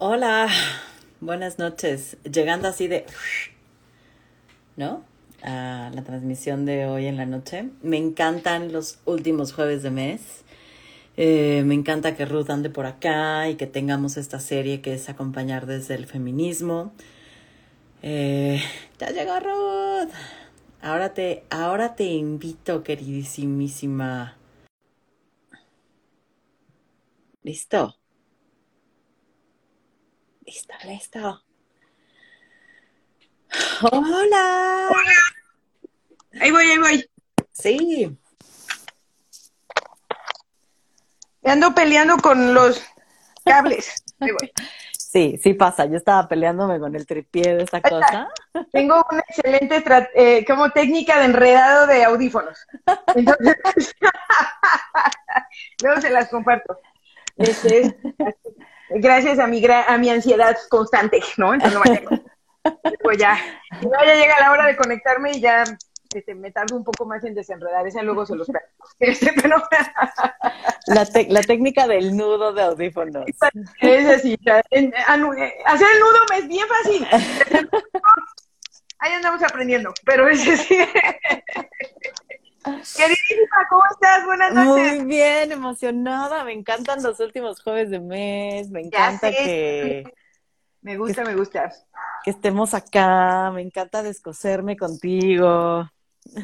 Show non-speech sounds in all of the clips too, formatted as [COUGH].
Hola, buenas noches. Llegando así de, ¿no? A la transmisión de hoy en la noche. Me encantan los últimos jueves de mes. Eh, me encanta que Ruth ande por acá y que tengamos esta serie que es acompañar desde el feminismo. Eh, ya llegó Ruth. Ahora te, ahora te invito, queridísimísima. ¿Listo? Listo, listo. Hola. Ahí voy, ahí voy. Sí. Me ando peleando con los cables. Ahí voy. Sí, sí pasa. Yo estaba peleándome con el tripié de esta cosa. Tengo una excelente eh, como técnica de enredado de audífonos. Entonces, [LAUGHS] luego se las comparto. Este es- gracias a mi a mi ansiedad constante, ¿no? Entonces no vaya. [LAUGHS] Pues ya, no, ya llega la hora de conectarme y ya este, me tardo un poco más en desenredar. Esa luego se los. [LAUGHS] Este, pero [LAUGHS] La, técnica del nudo de audífonos. es así. eh, hacer el nudo me es bien fácil. Ahí andamos aprendiendo, pero es así. Queridísima, ¿cómo estás? Buenas noches. Muy bien, emocionada. Me encantan los últimos jueves de mes. Me encanta que, Me gusta, me gusta. que estemos acá. Me encanta descoserme contigo.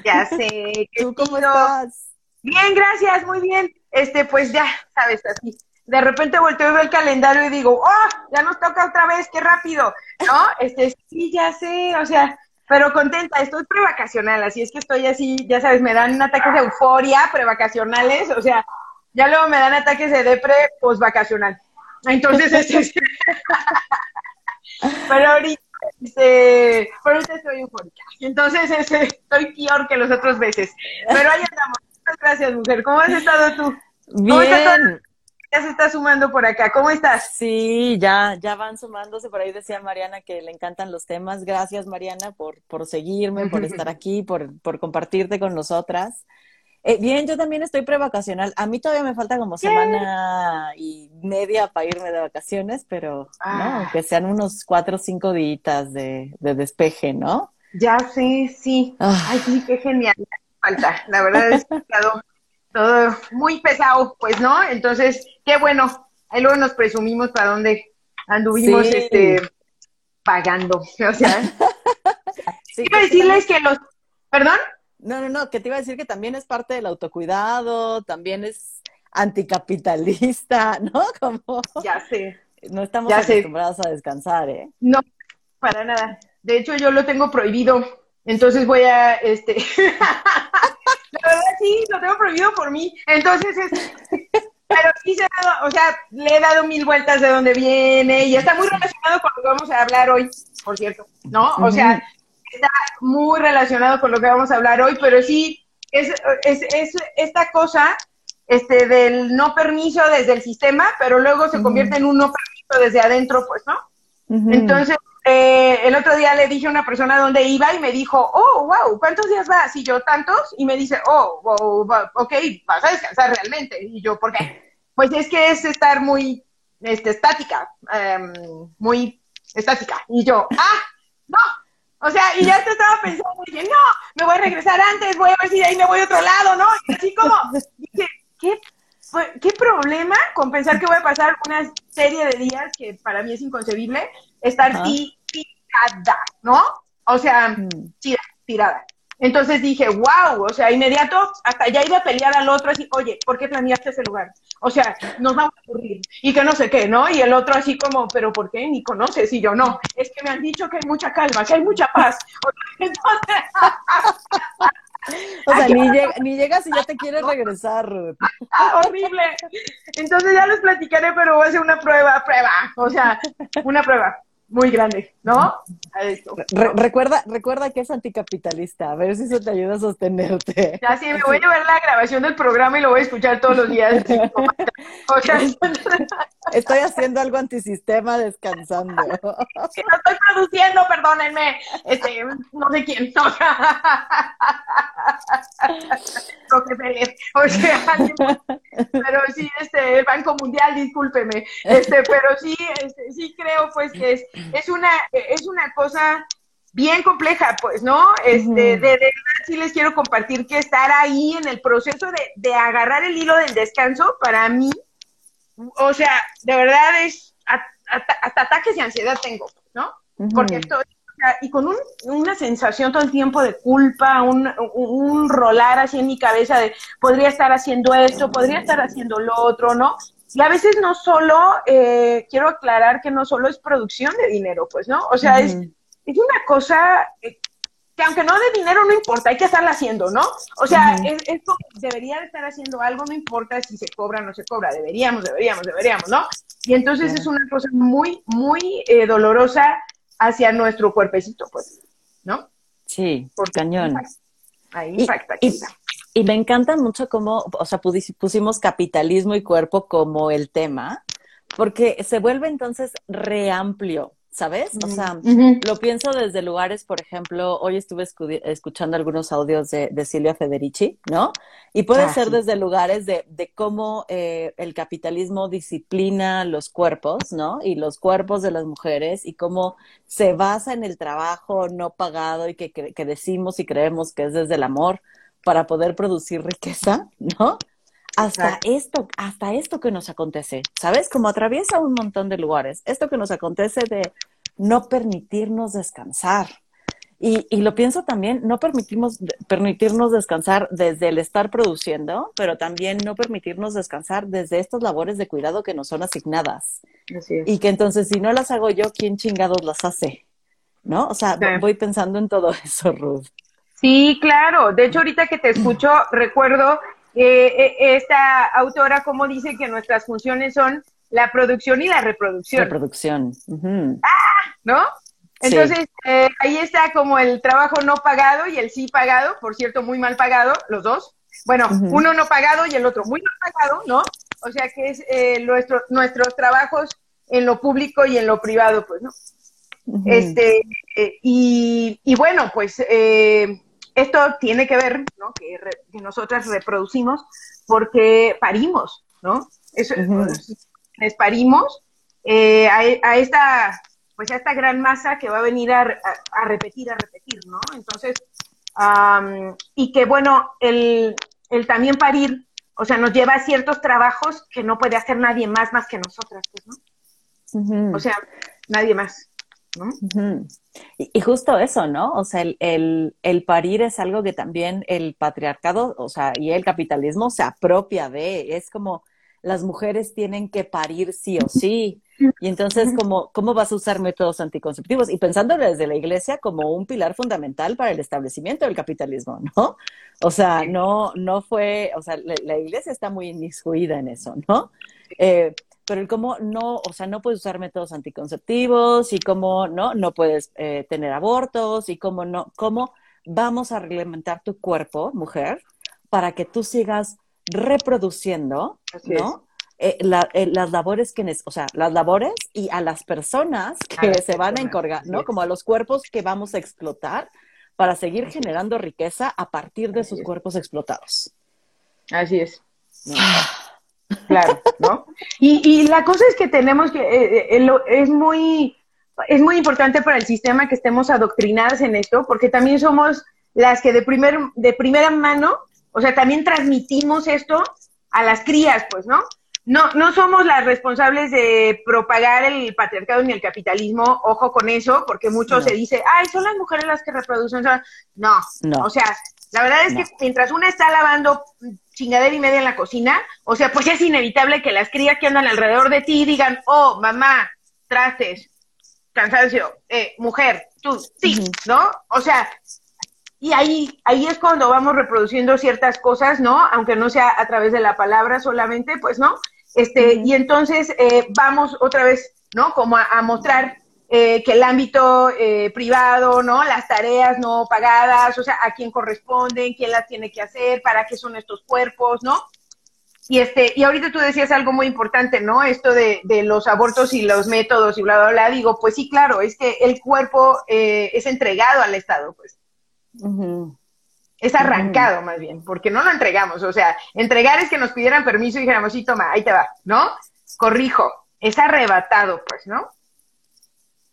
Ya sé. ¿Tú cómo estás? Bien, gracias, muy bien. Este, pues ya, sabes, así. De repente volteo y veo el calendario y digo, ¡oh! Ya nos toca otra vez, qué rápido, ¿no? Este, sí, ya sé, o sea, pero contenta, estoy prevacacional, así es que estoy así, ya sabes, me dan ataques de euforia prevacacionales, o sea, ya luego me dan ataques de depre posvacacional. Entonces, [LAUGHS] este, pero ahorita, este, pero ahorita estoy eufórica. Entonces, este, estoy peor que los otros veces. Pero ahí andamos. Muchas gracias, mujer. ¿Cómo has estado tú? ¿Cómo está Bien. Ya se está sumando por acá. ¿Cómo estás? Sí, ya, ya van sumándose. Por ahí decía Mariana que le encantan los temas. Gracias, Mariana, por, por seguirme, por [LAUGHS] estar aquí, por, por compartirte con nosotras. Eh, bien, yo también estoy prevacacional. A mí todavía me falta como semana y media para irme de vacaciones, pero Ah. no, aunque sean unos cuatro o cinco días de, de despeje, ¿no? Ya sé, sí. Ah. Ay, sí, qué genial. Falta. La verdad es que ha estado todo muy pesado, pues, ¿no? Entonces, qué bueno. Ahí luego nos presumimos para dónde anduvimos, Sí. este, pagando. [LAUGHS] O sea, Sí, quiero que decirles que los, ¿perdón? No, no, no, que te iba a decir que también es parte del autocuidado, también es anticapitalista, [LAUGHS] ¿no? Como Ya sé. no estamos Ya sé. acostumbrados a descansar, ¿eh? No, para nada. De hecho, yo lo tengo prohibido. Entonces voy a, este, [LAUGHS] la verdad sí, lo tengo prohibido por mí. Entonces es, [LAUGHS] pero sí se ha dado, o sea, le he dado mil vueltas de dónde viene y está muy relacionado con lo que vamos a hablar hoy, por cierto, ¿no? O sea, está muy relacionado con lo que vamos a hablar hoy, pero sí, es, es, es esta cosa, este, del no permiso desde el sistema, pero luego se convierte en un no permiso desde adentro, pues, ¿no? Entonces, eh, el otro día le dije a una persona dónde iba y me dijo, oh, wow, ¿cuántos días vas? Y yo, tantos. Y me dice, oh, wow, ok, vas a descansar realmente. Y yo, ¿por qué? Pues es que es estar muy este, estática, em, muy estática. Y yo, ah, no. O sea, y ya te estaba pensando, y dije, no, me voy a regresar antes, voy a ver si de ahí me voy a otro lado, ¿no? Y así como, dije, ¿qué ¿Qué problema con pensar que voy a pasar una serie de días que para mí es inconcebible estar Ajá. tirada, ¿no? O sea, Mm. tira- tirada. Entonces dije, wow, o sea, inmediato, hasta ya iba a pelear al otro así, oye, ¿por qué planeaste ese lugar? O sea, nos vamos a aburrir y que no sé qué, ¿no? Y el otro así como, ¿pero por qué? Ni conoces. Y yo, no, es que me han dicho que hay mucha calma, que hay mucha paz. [LAUGHS] O sea, Entonces, [LAUGHS] O sea, Ay, ni, llega- ni llegas y ya te quieres regresar, Ruth. Ah, horrible. Entonces ya les platicaré, pero voy a hacer una prueba, prueba, o sea, una prueba muy grande, ¿no? Re- recuerda, recuerda que es anticapitalista, a ver si eso te ayuda a sostenerte. Ya sí, me voy a llevar la grabación del programa y lo voy a escuchar todos los días. [LAUGHS] O sea, Estoy haciendo algo antisistema descansando. Que no estoy produciendo, perdónenme. Este, no sé quién. [LAUGHS] No. O sea, [LAUGHS] pero sí, este, el Banco Mundial, discúlpeme. Este, pero sí, este, sí creo pues que es, es una, es una cosa bien compleja, pues, ¿no? Este, de, verdad sí les quiero compartir que estar ahí en el proceso de, de agarrar el hilo del descanso, para mí, o sea, de verdad es, hasta, ataques de ansiedad tengo, ¿no? Porque estoy, y con un, una sensación todo el tiempo de culpa, un, un, rolar así en mi cabeza de podría estar haciendo esto, podría estar haciendo lo otro, ¿no? Y a veces no solo, eh, quiero aclarar que no solo es producción de dinero, pues, ¿no? O sea, es es una cosa eh, que aunque no de dinero no importa, hay que estarla haciendo, ¿no? O sea, es, debería de estar haciendo algo, no importa si se cobra o no se cobra, deberíamos, deberíamos, deberíamos, ¿no? Y entonces es una cosa muy, muy eh, dolorosa hacia nuestro cuerpecito, pues, ¿no? Sí, por cañón. Ahí impacta. Y, y, me encanta mucho cómo, o sea, pusimos capitalismo y cuerpo como el tema, porque se vuelve entonces reamplio. ¿sabes? O sea, lo pienso desde lugares, por ejemplo, hoy estuve escuchando algunos audios de, Silvia Federici, ¿no? Y puede ah, ser desde lugares de, de cómo eh, el capitalismo disciplina los cuerpos, ¿no? Y los cuerpos de las mujeres y cómo se basa en el trabajo no pagado y que, que decimos y creemos que es desde el amor para poder producir riqueza, ¿no? hasta esto, hasta esto que nos acontece, ¿sabes? Como atraviesa un montón de lugares. Esto que nos acontece de no permitirnos descansar. Y, y lo pienso también, no permitimos, permitirnos descansar desde el estar produciendo, pero también no permitirnos descansar desde estas labores de cuidado que nos son asignadas. Así es. Y que entonces, si no las hago yo, ¿quién chingados las hace? ¿No? O sea, voy pensando en todo [LAUGHS] eso, Ruth. Sí, claro. De hecho, ahorita que te escucho, [CLEARS THROAT] recuerdo eh, eh, esta autora como dice que nuestras funciones son la producción y la reproducción. Reproducción. ¡Ah! ¿No? Entonces, eh, ahí está como el trabajo no pagado y el sí pagado, por cierto, muy mal pagado, los dos. Bueno, uno no pagado y el otro muy mal pagado, ¿no? O sea que es nuestro, nuestros trabajos en lo público y en lo privado, pues, ¿no? Este, y, y, bueno, pues eh, esto tiene que ver, ¿no? Que, nosotras reproducimos porque parimos, ¿no? Eso, es parimos eh, a, esta, pues a esta gran masa que va a venir a, repetir, a repetir, ¿no? Entonces, y que bueno, el, el también parir, o sea, nos lleva a ciertos trabajos que no puede hacer nadie más más que nosotras, pues, ¿no? O sea, nadie más. Y, justo eso, ¿no? O sea, el, el, parir es algo que también el patriarcado, o sea, y el capitalismo se apropia de, es como las mujeres tienen que parir sí o sí. Y entonces, ¿cómo, ¿cómo vas a usar métodos anticonceptivos? Y pensando desde la iglesia como un pilar fundamental para el establecimiento del capitalismo, ¿no? O sea, no, no fue, o sea, la, iglesia está muy inmiscuida en eso, ¿no? Eh, pero el cómo no, o sea, no puedes usar métodos anticonceptivos y cómo no, no puedes eh, tener abortos y cómo no, cómo vamos a reglamentar tu cuerpo, mujer, para que tú sigas reproduciendo, ¿no? Eh, eh, las labores que, o sea, las labores y a las personas que se van a encargar, ¿no? Como a los cuerpos que vamos a explotar para seguir generando riqueza a partir de sus cuerpos explotados. Así es. Claro, ¿no? Y, y la cosa es que tenemos que, eh, eh, es muy, es muy importante para el sistema que estemos adoctrinadas en esto, porque también somos las que de, primer, de primera mano, o sea, también transmitimos esto a las crías, pues, ¿no? No, no somos las responsables de propagar el patriarcado ni el capitalismo, ojo con eso, porque mucho se dice, ay, son las mujeres las que reproducen. No, no, o sea, la verdad es que mientras una está lavando chingadera y media en la cocina, o sea, pues es inevitable que las crías que andan alrededor de ti digan, oh, mamá, trastes, cansancio, eh, mujer, tú, sí, ¿no? O sea, y ahí, ahí es cuando vamos reproduciendo ciertas cosas, ¿no? Aunque no sea a través de la palabra solamente, pues, ¿no? Este, y entonces eh, vamos otra vez, ¿no? Como a mostrar eh, que el ámbito eh, privado, ¿no? Las tareas no pagadas, o sea, a quién corresponden, quién las tiene que hacer, para qué son estos cuerpos, ¿no? y este, y ahorita tú decías algo muy importante, ¿no? Esto de, de los abortos y los métodos y bla, bla, bla. Digo, pues sí, claro, es que el cuerpo eh, es entregado al Estado, pues. Es arrancado más bien, porque no lo entregamos. O sea, entregar es que nos pidieran permiso y dijéramos, sí, toma, ahí te va, ¿no? Corrijo, es arrebatado, pues, ¿no?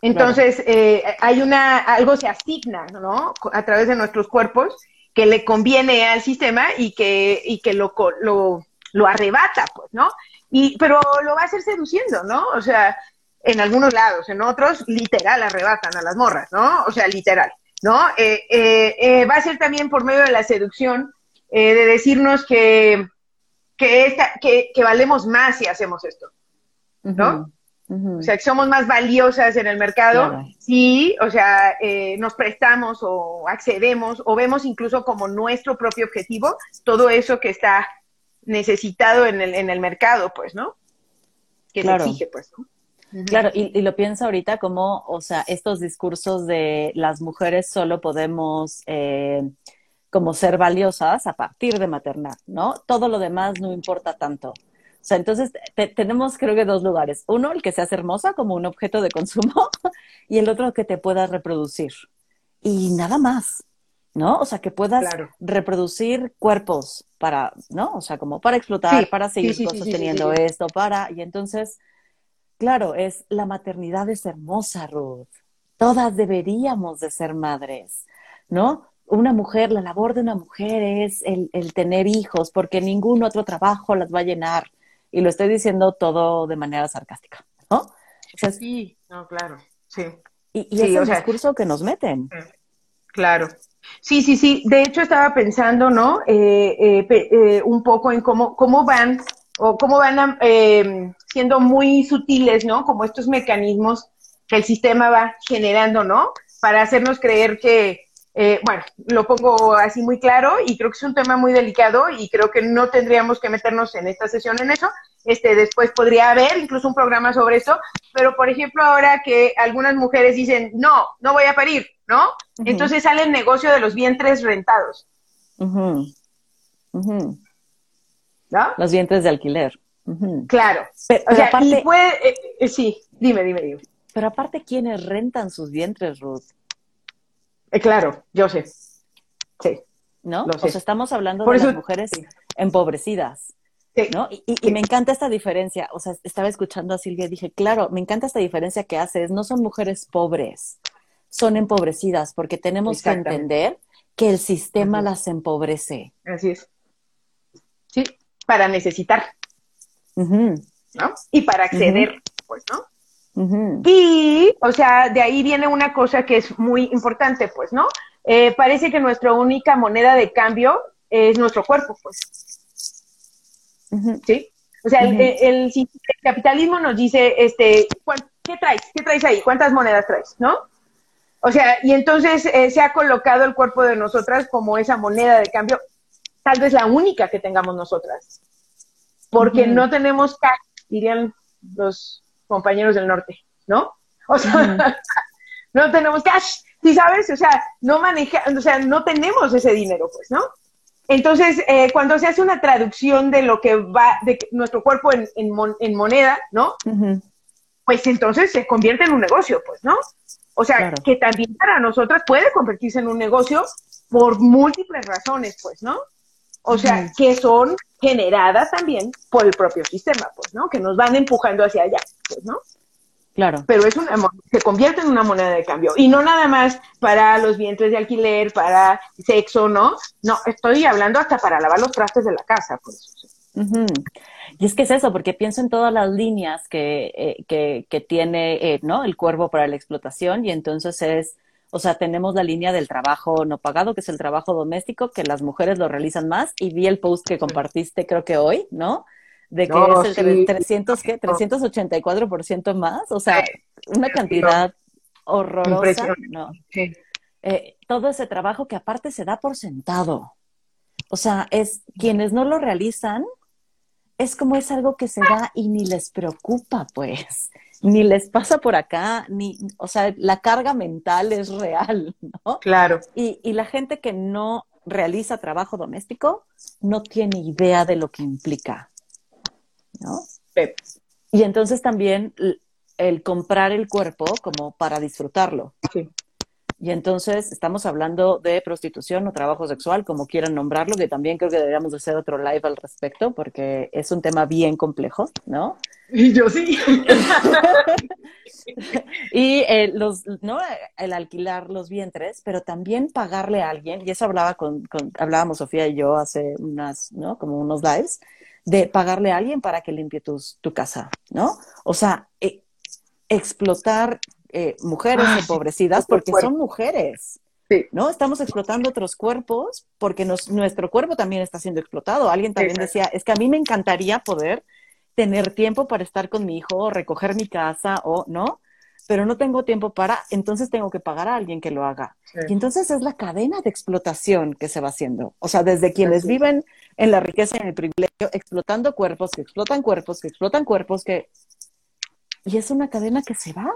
Entonces, eh, hay una, algo se asigna, ¿no? A través de nuestros cuerpos que le conviene al sistema y que, y que lo, lo, lo arrebata, pues, ¿no? Y, pero lo va a hacer seduciendo, ¿no? O sea, en algunos lados, en otros, literal arrebatan a las morras, ¿no? O sea, literal, ¿no? Eh, eh, eh, va a ser también por medio de la seducción, de decirnos que, que, esta, que, que, valemos más si hacemos esto, ¿no? O sea, que somos más valiosas en el mercado si, o sea, nos prestamos o accedemos o vemos incluso como nuestro propio objetivo todo eso que está necesitado en el, en el mercado, pues, ¿no? Que se exige, pues, ¿no? Claro, y, lo pienso ahorita como, o sea, estos discursos de las mujeres solo podemos eh, como ser valiosas a partir de maternar, ¿no? Todo lo demás no importa tanto. O sea, entonces tenemos creo que dos lugares. Uno, el que seas hermosa como un objeto de consumo [LAUGHS] y el otro que te puedas reproducir. Y nada más. ¿no? O sea, que puedas reproducir cuerpos para, ¿no? O sea, como para explotar, para seguir sosteniendo esto, para, y entonces, claro, es, la maternidad es hermosa, Ruth. Todas deberíamos de ser madres, ¿no? Una mujer, la labor de una mujer es el, el tener hijos, porque ningún otro trabajo las va a llenar. Y lo estoy diciendo todo de manera sarcástica, ¿no? O sea, sí, no, claro, sí. Y, y es el discurso que nos meten. Claro, Sí, sí, sí. De hecho, estaba pensando, ¿no? Eh, eh, eh, un poco en cómo, cómo van o cómo van siendo muy sutiles, ¿no? Como estos mecanismos que el sistema va generando, ¿no? Para hacernos creer que, bueno, lo pongo así muy claro y creo que es un tema muy delicado y creo que no tendríamos que meternos en esta sesión en eso. Este, después podría haber incluso un programa sobre eso, pero por ejemplo ahora que algunas mujeres dicen, no, no voy a parir, ¿no? Entonces sale el negocio de los vientres rentados. ¿No? Los vientres de alquiler. Claro. Pero, o sea, aparte, eh, eh, sí, dime, dime, dime. Pero aparte, ¿quiénes rentan sus vientres, Ruth? Eh, claro, yo sé. Sí. ¿No? O sea, estamos hablando de las mujeres empobrecidas. Sí. ¿no? Y, me encanta esta diferencia. O sea, estaba escuchando a Silvia y dije, claro, me encanta esta diferencia que haces. No son mujeres pobres, son empobrecidas, porque tenemos que entender que el sistema las empobrece. Así es. Sí, para necesitar. ¿No? Y para acceder, pues, ¿no? Y, o sea, de ahí viene una cosa que es muy importante, pues, ¿no? Eh, parece que nuestra única moneda de cambio es nuestro cuerpo, pues. ¿Sí? O sea, el, el, capitalismo nos dice, este, ¿qué traes? ¿Qué traes ahí? ¿Cuántas monedas traes? ¿No? O sea, y entonces eh, se ha colocado el cuerpo de nosotras como esa moneda de cambio, tal vez la única que tengamos nosotras. Porque no tenemos cash, dirían los compañeros del norte, ¿no? O sea, [LAUGHS] no tenemos cash, ¿sí sabes? O sea, no maneja, o sea, no tenemos ese dinero, pues, ¿no? Entonces, eh, cuando se hace una traducción de lo que va, de nuestro cuerpo en, en, moneda, ¿no? Pues entonces se convierte en un negocio, pues, ¿no? O sea, que también para nosotras puede convertirse en un negocio por múltiples razones, pues, ¿no? O sea, que son generadas también por el propio sistema, pues, ¿no? Que nos van empujando hacia allá, pues, ¿no? Claro. Pero es una, se convierte en una moneda de cambio. Y no nada más para los vientres de alquiler, para sexo, ¿no? No, estoy hablando hasta para lavar los trastes de la casa, pues. Y es que es eso, porque pienso en todas las líneas que, eh, que, que tiene eh, ¿no? el cuervo para la explotación y entonces es, o sea, tenemos la línea del trabajo no pagado, que es el trabajo doméstico, que las mujeres lo realizan más y vi el post que compartiste creo que hoy, ¿no? De que es el 300, ¿qué? 384% más, o sea, una cantidad horrorosa. No. Eh, todo ese trabajo que aparte se da por sentado. O sea, es quienes no lo realizan, es como es algo que se da y ni les preocupa, pues, ni les pasa por acá, ni, o sea, la carga mental es real, ¿no? Claro. Y, y la gente que no realiza trabajo doméstico no tiene idea de lo que implica. ¿no? Y entonces también el comprar el cuerpo como para disfrutarlo. Sí. Y entonces estamos hablando de prostitución o trabajo sexual, como quieran nombrarlo, que también creo que deberíamos hacer otro live al respecto, porque es un tema bien complejo, ¿no? Y yo sí. [LAUGHS] y eh, los, ¿no? el alquilar los vientres, pero también pagarle a alguien, y eso hablaba con, hablábamos Sofía y yo hace unas, ¿no? Como unos lives, de pagarle a alguien para que limpie tu casa, ¿no? O sea, eh, explotar eh, mujeres empobrecidas porque son mujeres. ¿No? Estamos explotando otros cuerpos porque nuestro cuerpo también está siendo explotado. Alguien también decía, es que a mí me encantaría poder tener tiempo para estar con mi hijo, o recoger mi casa o no, pero no tengo tiempo para, entonces tengo que pagar a alguien que lo haga. Y entonces es la cadena de explotación que se va haciendo. O sea, desde quienes viven en la riqueza y en el privilegio, explotando cuerpos, que explotan cuerpos, que explotan cuerpos, que... Y es una cadena que se va.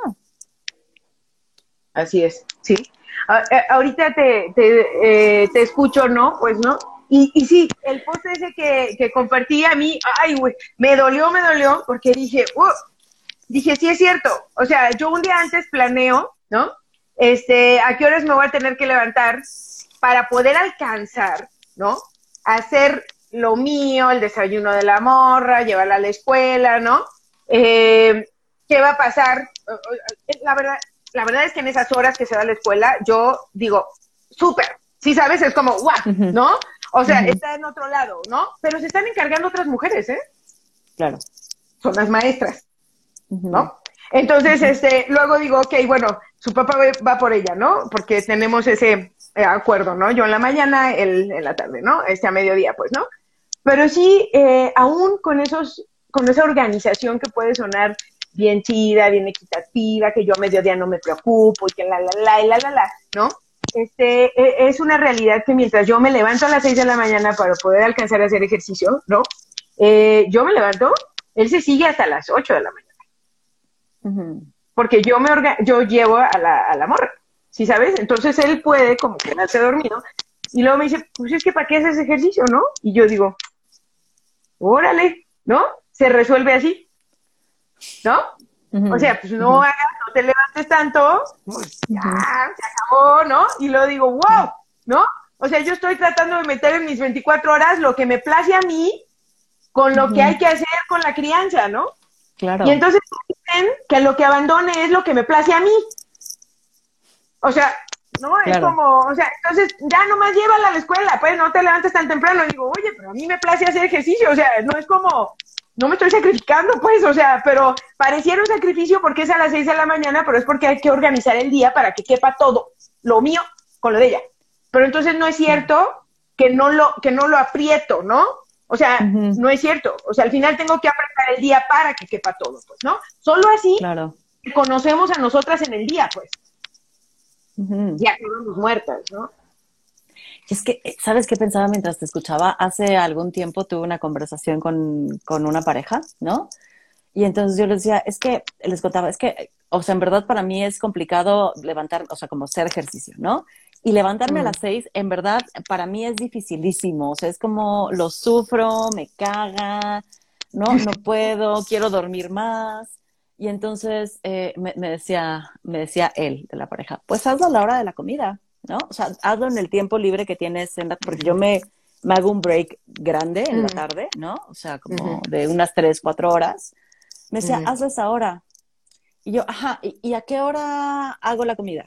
Así es, sí. Eh, ahorita te, te, eh, te, escucho, ¿no? Pues, ¿no? Y, y sí, el post ese que, que compartí a mí, ay, güey, me dolió, me dolió, porque dije, uh, dije, sí es cierto. O sea, yo un día antes planeo, ¿no? Este, a qué horas me voy a tener que levantar para poder alcanzar, ¿no? Hacer lo mío, el desayuno de la morra, llevarla a la escuela, ¿no? Eh, ¿Qué va a pasar? La verdad, la verdad es que en esas horas que se va a la escuela, yo digo, súper, sí sabes, es como, guau, ¿no? O sea, está en otro lado, ¿no? Pero se están encargando otras mujeres, ¿eh? Claro. Son las maestras, ¿no? Entonces, este, luego digo, ok, bueno, su papá va por ella, ¿no? Porque tenemos ese eh, acuerdo, ¿no? Yo en la mañana, él en la tarde, ¿no? Este a mediodía, pues, ¿no? Pero sí, eh, aún con esos, con esa organización que puede sonar bien chida, bien equitativa, que yo a mediodía no me preocupo y que la, la, la, y la, la, la, ¿no? Este, e, es una realidad que mientras yo me levanto a las 6 de la mañana para poder alcanzar a hacer ejercicio, ¿no? Eh, yo me levanto, él se sigue hasta las 8 de la mañana. Porque yo me yo llevo a la, a la morra, ¿sí sabes? Entonces él puede como quedarse dormido y luego me dice, pues es que ¿para qué haces ejercicio, no? Y yo digo, órale, ¿no? Se resuelve así. ¿no? O sea, pues no hagas, no te levantes tanto, pues ya, se acabó, ¿no? Y luego digo, wow, ¿no? O sea, yo estoy tratando de meter en mis 24 horas lo que me place a mí con lo que hay que hacer con la crianza, ¿no? Claro. Y entonces dicen que lo que abandone es lo que me place a mí. O sea, ¿no? Es como, o sea, entonces ya nomás llévala a la escuela, pues no te levantes tan temprano. Y digo, oye, pero a mí me place hacer ejercicio, o sea, no es como, no me estoy sacrificando, pues, o sea, pero pareciera un sacrificio porque es a las seis de la mañana, pero es porque hay que organizar el día para que quepa todo, lo mío con lo de ella. Pero entonces no es cierto que no lo, que no lo aprieto, ¿no? O sea, no es cierto. O sea, al final tengo que apretar el día para que quepa todo, pues, ¿no? Solo así conocemos a nosotras en el día, pues. Ya quedamos muertas, ¿no? Y es que, eh, ¿sabes qué pensaba mientras te escuchaba? Hace algún tiempo tuve una conversación con, con una pareja, ¿no? Y entonces yo les decía, es que, les contaba, es que, o sea, en verdad para mí es complicado levantar, o sea, como hacer ejercicio, ¿no? Y levantarme a las seis, en verdad, para mí es dificilísimo. O sea, es como lo sufro, me caga, no, no [LAUGHS] puedo, quiero dormir más. Y entonces eh, me, me, decía, me decía él de la pareja, pues hazlo a la hora de la comida. ¿No? O sea, hazlo en el tiempo libre que tienes, en porque yo me, me, hago un break grande en la tarde, ¿no? O sea, como de unas tres, cuatro horas. Me decía, hazlo esa hora. Y yo, ajá, ¿y, a qué hora hago la comida?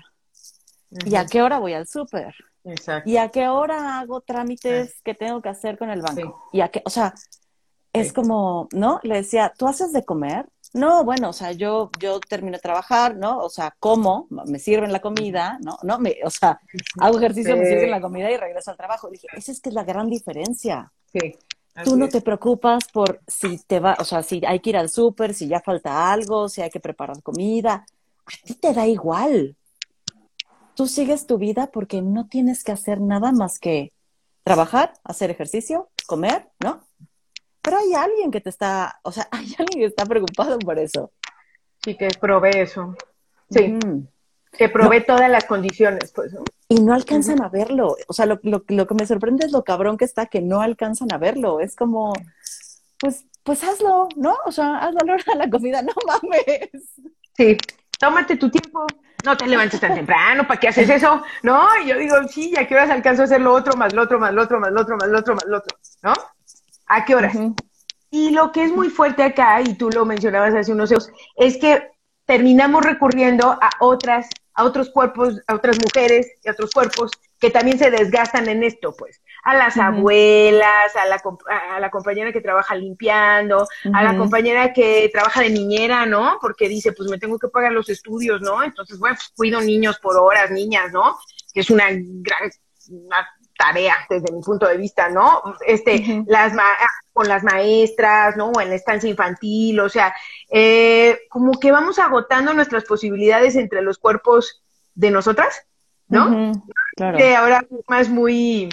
¿Y a qué hora voy al súper? ¿Y a qué hora hago trámites que tengo que hacer con el banco? ¿Y a qué? O sea, es como, ¿no? Le decía, ¿tú haces de comer? No, bueno, o sea, yo, yo termino de trabajar, ¿no? O sea, como, me sirven la comida, ¿no? No, me, o sea, [LAUGHS] hago ejercicio, me sirven la comida y regreso al trabajo. dije, esa es que es la gran diferencia. Sí. Tú no te preocupas por si te va, o sea, si hay que ir al súper, si ya falta algo, si hay que preparar comida. A ti te da igual. Tú sigues tu vida porque no tienes que hacer nada más que trabajar, hacer ejercicio, comer, ¿no? Pero hay alguien que te está, o sea, [LAUGHS] hay alguien que está preocupado por eso. Sí, que provee eso. Sí. Que provee todas las condiciones, pues. Y no alcanzan a verlo. O sea, lo, lo, lo, que me sorprende es lo cabrón que está, que no alcanzan a verlo. Es como, pues, pues hazlo, ¿no? O sea, hazlo a la hora de la comida, [LAUGHS] no mames. Sí, tómate tu tiempo, no te levantes tan temprano, ¿para qué haces eso? No, y yo digo, sí, ¿a qué horas alcanzo a hacer lo otro, más lo otro, más lo otro, más lo otro, más lo otro, más lo otro? ¿No? ¿A qué horas? Y lo que es muy fuerte acá, y tú lo mencionabas hace unos segundos, es que terminamos recurriendo a otras, a otros cuerpos, a otras mujeres y a otros cuerpos que también se desgastan en esto, pues. A las abuelas, a la, a la compañera que trabaja limpiando, a la compañera que trabaja de niñera, ¿no? Porque dice, pues me tengo que pagar los estudios, ¿no? Entonces, bueno, pues, cuido niños por horas, niñas, ¿no? Que es una gran tarea desde mi punto de vista, ¿no? Este, las con las maestras, ¿no? O en la estancia infantil, o sea, eh, como que vamos agotando nuestras posibilidades entre los cuerpos de nosotras, ¿no? claro. Que ahora más muy,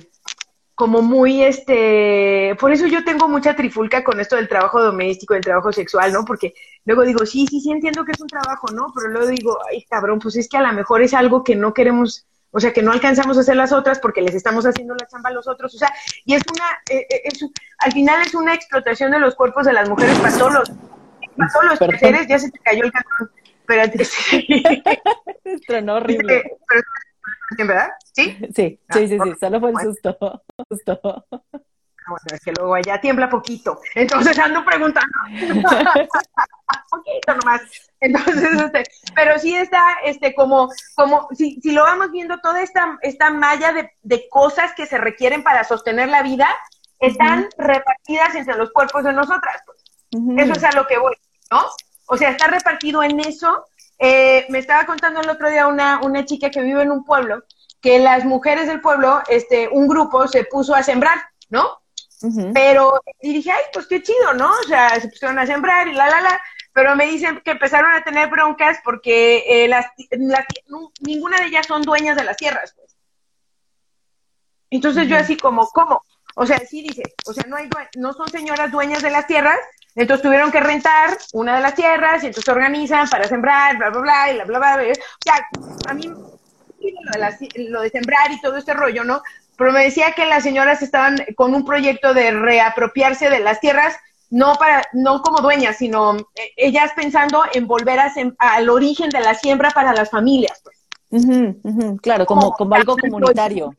como muy, este, por eso yo tengo mucha trifulca con esto del trabajo doméstico, del trabajo sexual, ¿no? Porque luego digo, sí, sí, sí entiendo que es un trabajo, ¿no? Pero luego digo, ay, cabrón, pues es que a lo mejor es algo que no queremos o sea, que no alcanzamos a hacer las otras porque les estamos haciendo la chamba a los otros, o sea, y es una, eh, eh, es, al final es una explotación de los cuerpos de las mujeres para todos los, para todos los placeres, ya se te cayó el cartón, espérate. Tronó horrible. ¿Verdad? ¿Sí? Sí, sí, sí, sí, solo fue el susto, [LAUGHS] susto. Bueno, es que luego allá tiembla poquito, entonces ando preguntando. [LAUGHS] poquito nomás. Entonces, este, pero sí está, este, como, como, si, si lo vamos viendo, toda esta, esta malla de, de cosas que se requieren para sostener la vida, están repartidas entre los cuerpos de nosotras. Pues. Eso es a lo que voy, ¿no? O sea, está repartido en eso. Eh, me estaba contando el otro día una, una chica que vive en un pueblo, que las mujeres del pueblo, este, un grupo se puso a sembrar, ¿no? Pero, y dije, ay, pues qué chido, ¿no? O sea, se pusieron a sembrar y la, la, la. Pero me dicen que empezaron a tener broncas porque eh, las, ninguna de ellas son dueñas de las tierras, pues. Entonces yo así como, ¿cómo? O sea, sí dice, o sea, no hay no son señoras dueñas de las tierras, entonces tuvieron que rentar una de las tierras y entonces se organizan para sembrar, bla, bla, bla, y bla, bla, bla. O sea, a mí lo de sembrar y todo este rollo, ¿no? Pero me decía que las señoras estaban con un proyecto de reapropiarse de las tierras, no para, no como dueñas, sino eh, ellas pensando en volver a al origen de la siembra para las familias, pues. claro, como, como, algo comunitario.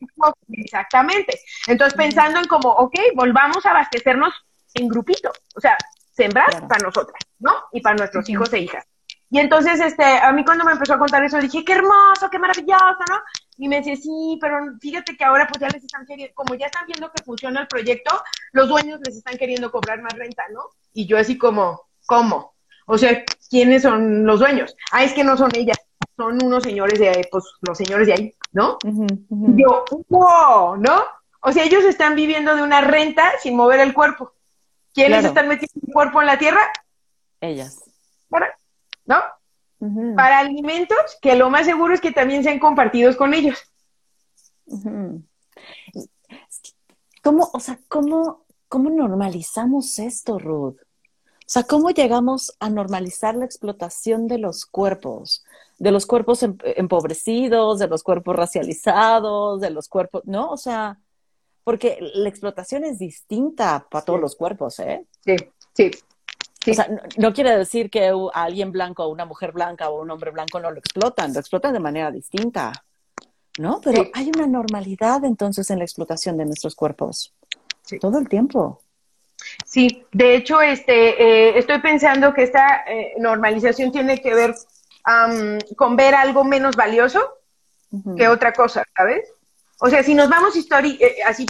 Exactamente. Entonces, pensando en como, ok, volvamos a abastecernos en grupito, o sea, sembrar para nosotras, ¿no? Y para nuestros hijos e hijas. Y entonces, este, a mí cuando me empezó a contar eso, dije, qué hermoso, qué maravilloso, ¿no? Y me decía, sí, pero fíjate que ahora pues ya les están queriendo, como ya están viendo que funciona el proyecto, los dueños les están queriendo cobrar más renta, ¿no? Y yo así como, ¿cómo? O sea, ¿quiénes son los dueños? Ah, es que no son ellas, son unos señores de ahí, pues los señores de ahí, ¿no? Y yo, wow, ¿no? O sea, ellos están viviendo de una renta sin mover el cuerpo. ¿Quiénes están metiendo el cuerpo en la tierra? Ellas. ¿No? Para alimentos que lo más seguro es que también sean compartidos con ellos. ¿Cómo, o sea, cómo, cómo normalizamos esto, Ruth? O sea, ¿cómo llegamos a normalizar la explotación de los cuerpos? De los cuerpos em, empobrecidos, de los cuerpos racializados, de los cuerpos, ¿no? O sea, porque la explotación es distinta para todos los cuerpos, ¿eh? Sí, sí. O sea, no, quiere decir que a alguien blanco, o una mujer blanca o un hombre blanco no lo explotan, lo explotan de manera distinta, ¿no? Pero hay una normalidad entonces en la explotación de nuestros cuerpos, todo el tiempo. Sí, de hecho, este, eh, estoy pensando que esta eh, normalización tiene que ver con ver algo menos valioso que otra cosa, ¿sabes? O sea, si nos vamos eh, así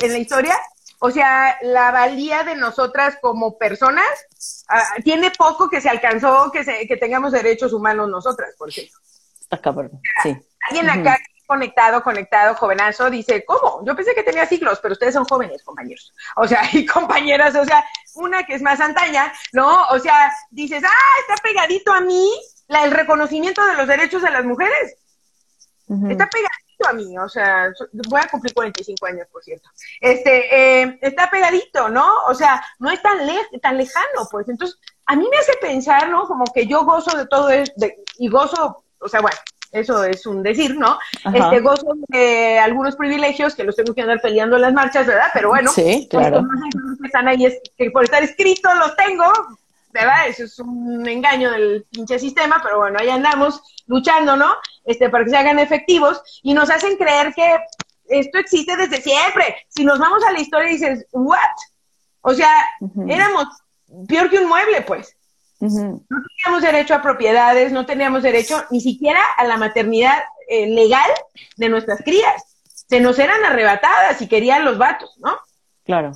en la historia, o sea, la valía de nosotras como personas ah, tiene poco que se alcanzó que, se, que tengamos derechos humanos nosotras, por ejemplo. Está cabrón, sí. Alguien acá conectado, conectado, jovenazo, dice, ¿cómo? Yo pensé que tenía siglos, pero ustedes son jóvenes, compañeros. O sea, [LAUGHS] y compañeras, o sea, una que es más antaña, ¿no? O sea, dices, ah, está pegadito a mí la, el reconocimiento de los derechos de las mujeres. Está pegadito a mí, o sea, voy a cumplir 45 años, por cierto. Este, eh, está pegadito, ¿no? O sea, no es tan, tan lejano, pues. Entonces, a mí me hace pensar, ¿no? Como que yo gozo de todo esto, y gozo, o sea, bueno, eso es un decir, ¿no? Este gozo de algunos privilegios que los tengo que andar peleando en las marchas, ¿verdad? Pero bueno, sí, claro. que están ahí es que por estar escrito los tengo, ¿verdad? Eso es un engaño del pinche sistema, pero bueno, ahí andamos luchando, ¿no? Este, para que se hagan efectivos y nos hacen creer que esto existe desde siempre. Si nos vamos a la historia y dices, ¿what? O sea, éramos peor que un mueble, pues. No teníamos derecho a propiedades, no teníamos derecho ni siquiera a la maternidad eh, legal de nuestras crías. Se nos eran arrebatadas y querían los vatos, ¿no? Claro.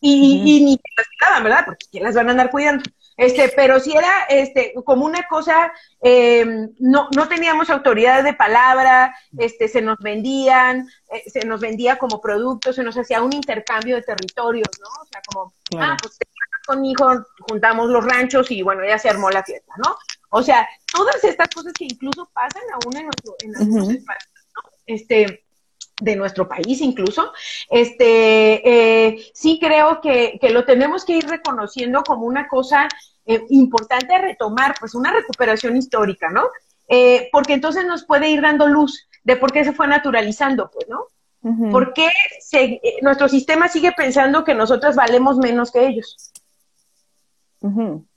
Y, y ni las cuidaban, ¿verdad? Porque ¿quién las van a andar cuidando? Este, pero si era este, como una cosa, eh, no, no teníamos autoridad de palabra, este, se nos vendían, eh, se nos vendía como producto, se nos hacía un intercambio de territorios, ¿no? O sea, como, ah, pues con mi hijo juntamos los ranchos y bueno, ya se armó la fiesta, ¿no? O sea, todas estas cosas que incluso pasan aún en nuestro, en nuestros espacios, ¿no? Este, de nuestro país incluso, este, eh, sí creo que, que, lo tenemos que ir reconociendo como una cosa eh, importante a retomar, pues una recuperación histórica, ¿no? Eh, porque entonces nos puede ir dando luz de por qué se fue naturalizando, pues, ¿no? ¿Por qué se, nuestro sistema sigue pensando que nosotros valemos menos que ellos?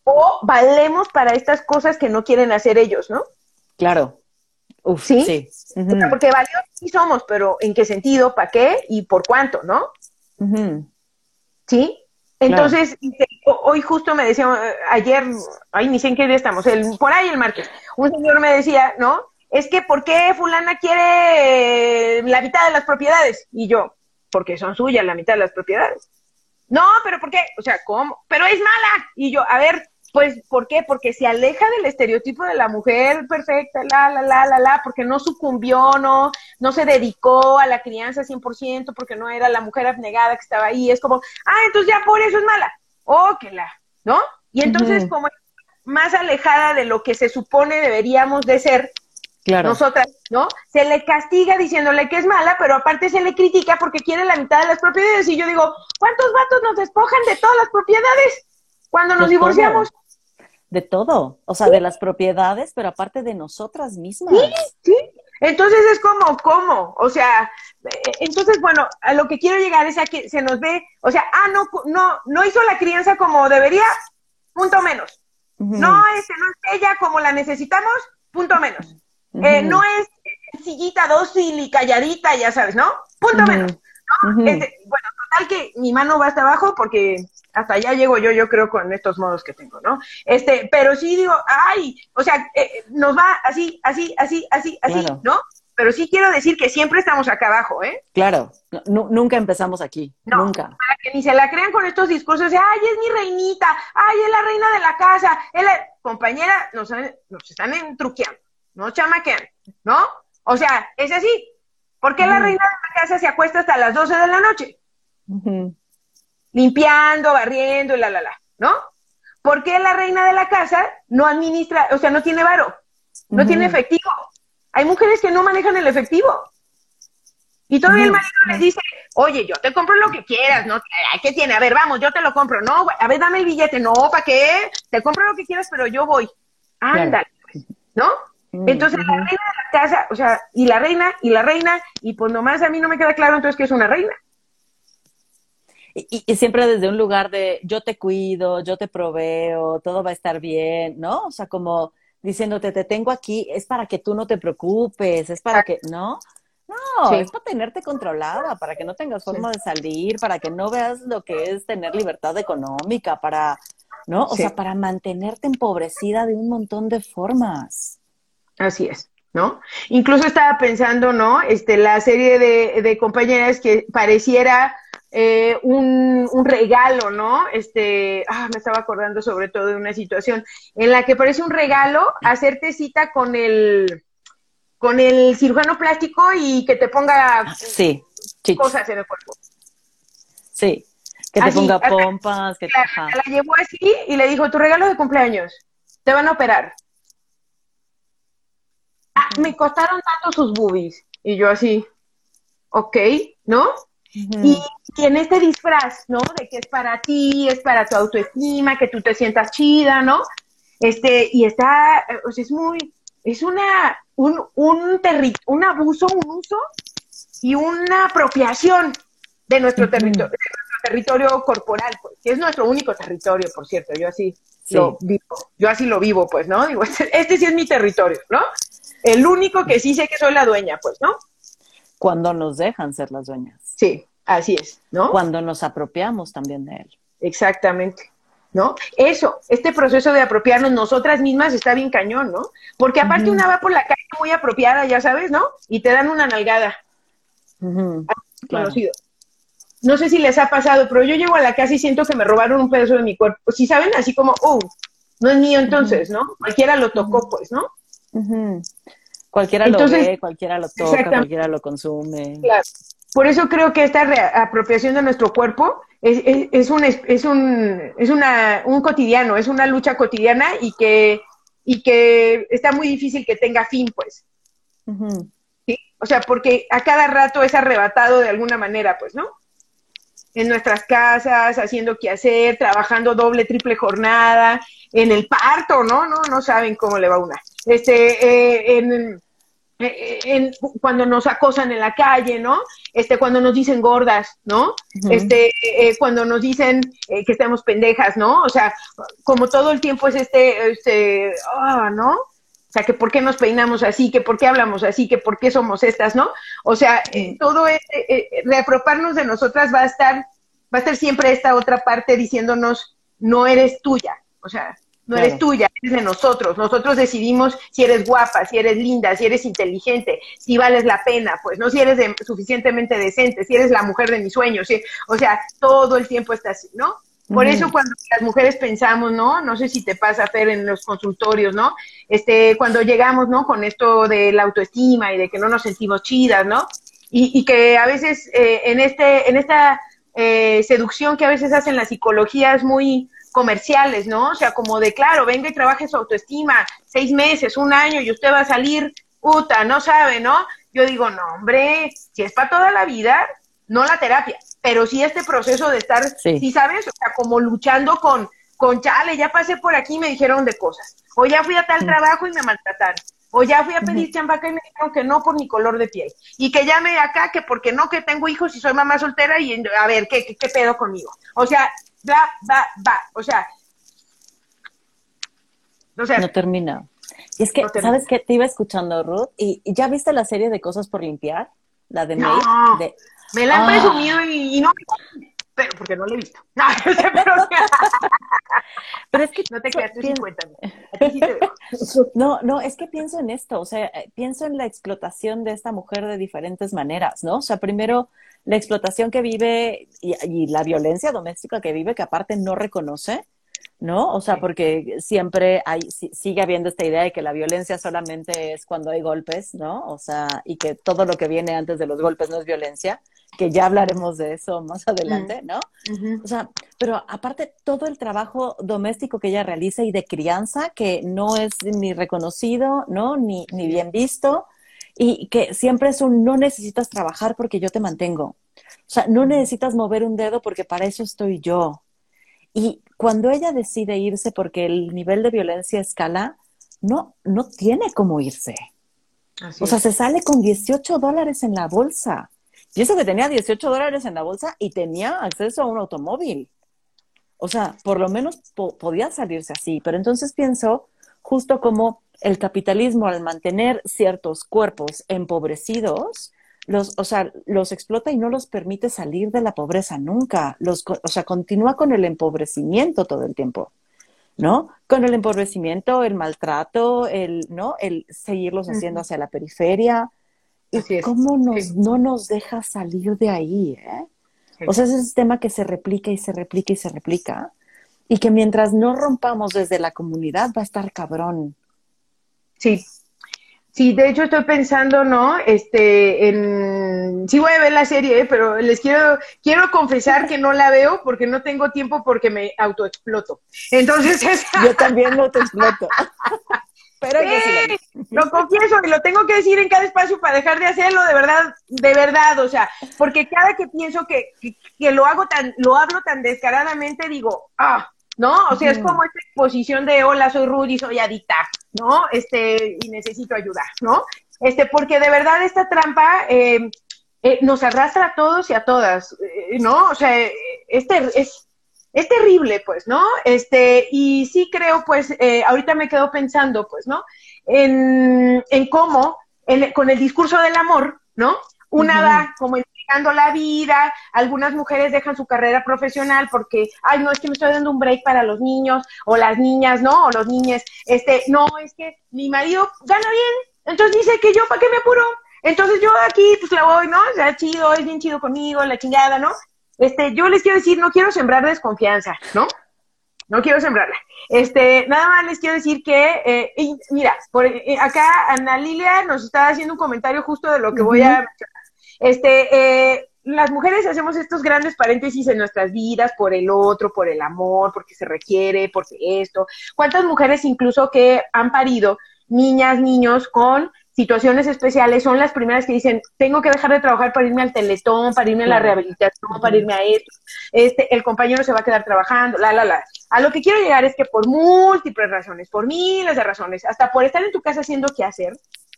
O valemos para estas cosas que no quieren hacer ellos, ¿no? Claro. Sí. sí. porque valiosos sí somos, pero ¿en qué sentido? ¿Para qué? ¿Y por cuánto, no? ¿Sí? Entonces, hoy justo me decía, ayer, ay, ni sé en qué día estamos, el, por ahí el martes, un señor me decía, ¿no? Es que, ¿por qué fulana quiere la mitad de las propiedades? Y yo, porque son suyas la mitad de las propiedades. No, pero ¿por qué? O sea, ¿cómo? Pero es mala. Y yo, a ver, pues, ¿por qué? Porque se aleja del estereotipo de la mujer perfecta, la, la, la, la, la, porque no sucumbió, no, no se dedicó a la crianza 100%, porque no era la mujer abnegada que estaba ahí. Es como, ah, entonces ya por eso es mala. Oh, que la, ¿no? Y entonces, como más alejada de lo que se supone deberíamos de ser, nosotras, ¿no? Se le castiga diciéndole que es mala, pero aparte se le critica porque quiere la mitad de las propiedades. Y yo digo, ¿cuántos vatos nos despojan de todas las propiedades cuando nos divorciamos? De todo, o sea, de las propiedades, pero aparte de nosotras mismas. Sí, sí. Entonces es como, ¿cómo? O sea, eh, entonces, bueno, a lo que quiero llegar es a que se nos ve, o sea, ah, no, no, no hizo la crianza como debería, punto menos. No, este, no es ella como la necesitamos, punto menos. Eh, no es sillita dócil y calladita, ya sabes, ¿no? Punto menos. Este, bueno, total que mi mano va hasta abajo porque hasta allá llego yo, yo creo, con estos modos que tengo, ¿no? Este, pero sí digo, ay, o sea, eh, nos va así, así, así, así, así, ¿no? Pero sí quiero decir que siempre estamos acá abajo, ¿eh? Claro, nunca empezamos aquí, nunca. Para que ni se la crean con estos discursos de, ay, es mi reinita, ay, es la reina de la casa, es la... compañera, nos, nos están entruqueando no chamaquean, ¿no? O sea, es así. ¿Por qué la reina de la casa se acuesta hasta las 12 de la noche? Limpiando, barriendo y la, la, la, ¿no? ¿Por qué la reina de la casa no administra, o sea, no tiene varo? No tiene efectivo. Hay mujeres que no manejan el efectivo. Y todavía el marido les dice, oye, yo te compro lo que quieras, ¿no? ¿Qué tiene? A ver, vamos, yo te lo compro. No, a ver, dame el billete. No, ¿para qué? Te compro lo que quieras, pero yo voy. Ándale, ¿no? Mm, entonces la reina de la casa, o sea, y la reina, y la reina, y pues nomás a mí no me queda claro entonces que es una reina. Y, siempre desde un lugar de yo te cuido, yo te proveo, todo va a estar bien, ¿no? O sea, como diciéndote, te tengo aquí, es para que tú no te preocupes, es para que, ¿no? No, es para tenerte controlada, para que no tengas forma de salir, para que no veas lo que es tener libertad económica, para, ¿no? O sea, para mantenerte empobrecida de un montón de formas. Así es, ¿no? Incluso estaba pensando, ¿no? Este, la serie de, de compañeras que pareciera eh, un, un, regalo, ¿no? Este, ah, me estaba acordando sobre todo de una situación en la que parece un regalo hacerte cita con el con el cirujano plástico y que te ponga sí, cosas en el cuerpo. Sí, que te ponga pompas, que la, la llevó así y le dijo, tu regalo de cumpleaños, te van a operar me costaron tanto sus boobies. Y yo así, ok, ¿no? Y, en este disfraz, ¿no? De que es para ti, es para tu autoestima, que tú te sientas chida, ¿no? Este, y está, o sea, es muy, es una, un, un, un abuso, un uso y una apropiación de nuestro, territorio, de nuestro territorio corporal, pues, que es nuestro único territorio, por cierto, yo así lo vivo, yo así lo vivo, pues, ¿no? Digo, este, [LAUGHS] este, sí es mi territorio, ¿no? El único que sí sé que soy la dueña, pues, ¿no? Cuando nos dejan ser las dueñas. Sí, así es, ¿no? Cuando nos apropiamos también de él. Exactamente. ¿no? Eso, este proceso de apropiarnos nosotras mismas está bien cañón, ¿no? Porque aparte una va por la calle muy apropiada, ya sabes, ¿no? Y te dan una nalgada. Conocido. No sé si les ha pasado, pero yo llego a la casa y siento que me robaron un pedazo de mi cuerpo. Si saben, así como, oh, no es mío entonces, ¿no? Cualquiera lo tocó, pues, ¿no? Cualquiera lo ve, cualquiera lo toca, cualquiera lo consume. Claro. Por eso creo que esta apropiación de nuestro cuerpo es, es, un, es, un, es una, un cotidiano, es una lucha cotidiana y que, y que está muy difícil que tenga fin, pues. ¿Sí? O sea, porque a cada rato es arrebatado de alguna manera, pues, ¿no? En nuestras casas, haciendo qué hacer, trabajando doble, triple jornada, en el parto, ¿no? No, no saben cómo le va una. Este, eh, en, en, cuando nos acosan en la calle, ¿no? Este, cuando nos dicen gordas, ¿no? Este, eh, cuando nos dicen eh, que estamos pendejas, ¿no? O sea, como todo el tiempo es este, este, ah, ¿no? O sea, que por qué nos peinamos así, que por qué hablamos así, que por qué somos estas, ¿no? O sea, todo es, reaproparnos de nosotras va a estar, va a estar siempre esta otra parte diciéndonos, no eres tuya, o sea, no eres tuya, eres de nosotros. Nosotros decidimos si eres guapa, si eres linda, si eres inteligente, si vales la pena, pues no si eres suficientemente decente, si eres la mujer de mis sueños. O sea, todo el tiempo está así, ¿no? Por eso cuando las mujeres pensamos, ¿no? No sé si te pasa, Fer, en los consultorios, ¿no? Este, cuando llegamos, ¿no? Con esto de la autoestima y de que no nos sentimos chidas, ¿no? Y, que a veces eh, en, este, en esta eh, seducción que a veces hacen la psicología es muy, comerciales, ¿no? O sea, como de, claro, venga y trabaje su autoestima, seis meses, un año, y usted va a salir, puta, no sabe, ¿no? Yo digo, no, hombre, si es para toda la vida, no la terapia, pero sí este proceso de estar, sí, sabes, o sea, como luchando con, con, chale, ya pasé por aquí y me dijeron de cosas, o ya fui a tal trabajo y me maltrataron, o ya fui a pedir chambaca y me dijeron que no por mi color de piel, y que llame acá que porque no, que tengo hijos y soy mamá soltera y a ver, ¿qué, qué, qué pedo conmigo? O sea, bla, bla, bla. O sea, no, sé. no termina. Y es que, ¿sabes qué? Te iba escuchando, Ruth, y, ya viste la serie de Cosas por Limpiar, la de no, De... Me la han ah. presumido y, no, pero porque no la he visto. [LAUGHS] No, pero, pero es que no te quedas pienso... [LAUGHS] No, no, es que pienso en esto, o sea, eh, pienso en la explotación de esta mujer de diferentes maneras, ¿no? O sea, primero la explotación que vive y, la violencia doméstica que vive, que aparte no reconoce, ¿no? O sea, porque siempre hay, sigue habiendo esta idea de que la violencia solamente es cuando hay golpes, ¿no? O sea, y que todo lo que viene antes de los golpes no es violencia, que ya hablaremos de eso más adelante, ¿no? O sea, pero aparte todo el trabajo doméstico que ella realiza y de crianza que no es ni reconocido, ¿no? Ni, ni bien visto, y que siempre es un no necesitas trabajar porque yo te mantengo. O sea, no necesitas mover un dedo porque para eso estoy yo. Y cuando ella decide irse porque el nivel de violencia escala, no, no tiene cómo irse. o sea, se sale con 18 dólares en la bolsa. Y eso que tenía 18 dólares en la bolsa y tenía acceso a un automóvil. O sea, por lo menos podía salirse así. Pero entonces pienso justo como el capitalismo al mantener ciertos cuerpos empobrecidos, los, o sea, los explota y no los permite salir de la pobreza nunca. Los, o sea, continúa con el empobrecimiento todo el tiempo, ¿no? Con el empobrecimiento, el maltrato, el, ¿no? El seguirlos haciendo hacia la periferia. ¿Y cómo nos, no nos deja salir de ahí, eh? O sea, ese sistema que se replica y se replica y se replica. Y que mientras no rompamos desde la comunidad va a estar cabrón. Sí. Sí, de hecho estoy pensando, ¿no? Este, en, sí voy a ver la serie, ¿eh? pero les quiero, quiero confesar que no la veo porque no tengo tiempo porque me autoexploto. Entonces, es... [LAUGHS] yo también no te exploto. [LAUGHS] pero sí, lo [LAUGHS] confieso y lo tengo que decir en cada espacio para dejar de hacerlo, de verdad, de verdad, o sea, porque cada que pienso que, que, lo hago tan, lo hablo tan descaradamente, digo, ah, ¿no? O sea, es como esta exposición de hola, soy Rudy, soy adicta, ¿no? Este, y necesito ayuda, ¿no? Este, porque de verdad esta trampa eh, eh, nos arrastra a todos y a todas, eh, ¿no? O sea, este es, es terrible, pues, ¿no? Este, y sí creo, pues, ahorita me quedo pensando, pues, ¿no? En, en cómo, con el discurso del amor, ¿no? Una va como entregando la vida, algunas mujeres dejan su carrera profesional porque, ay, no, es que me estoy dando un break para los niños, o las niñas, ¿no? O los niños, este, no, es que mi marido gana bien, entonces dice que yo, ¿para qué me apuro? Entonces yo aquí, pues la voy, ¿no? O sea, chido, es bien chido conmigo, la chingada, ¿no? Este, yo les quiero decir, no quiero sembrar desconfianza, ¿no? No quiero sembrarla. Este, nada más les quiero decir que, eh, mira, por eh, acá Ana Lilia nos está haciendo un comentario justo de lo que voy a Este, eh, las mujeres hacemos estos grandes paréntesis en nuestras vidas por el otro, por el amor, porque se requiere, porque esto. ¿Cuántas mujeres incluso que han parido niñas, niños con situaciones especiales son las primeras que dicen, tengo que dejar de trabajar para irme al teletón, para irme a la rehabilitación, para irme a esto, este, el compañero se va a quedar trabajando, la, la, la. A lo que quiero llegar es que por múltiples razones, por miles de razones, hasta por estar en tu casa haciendo qué hacer,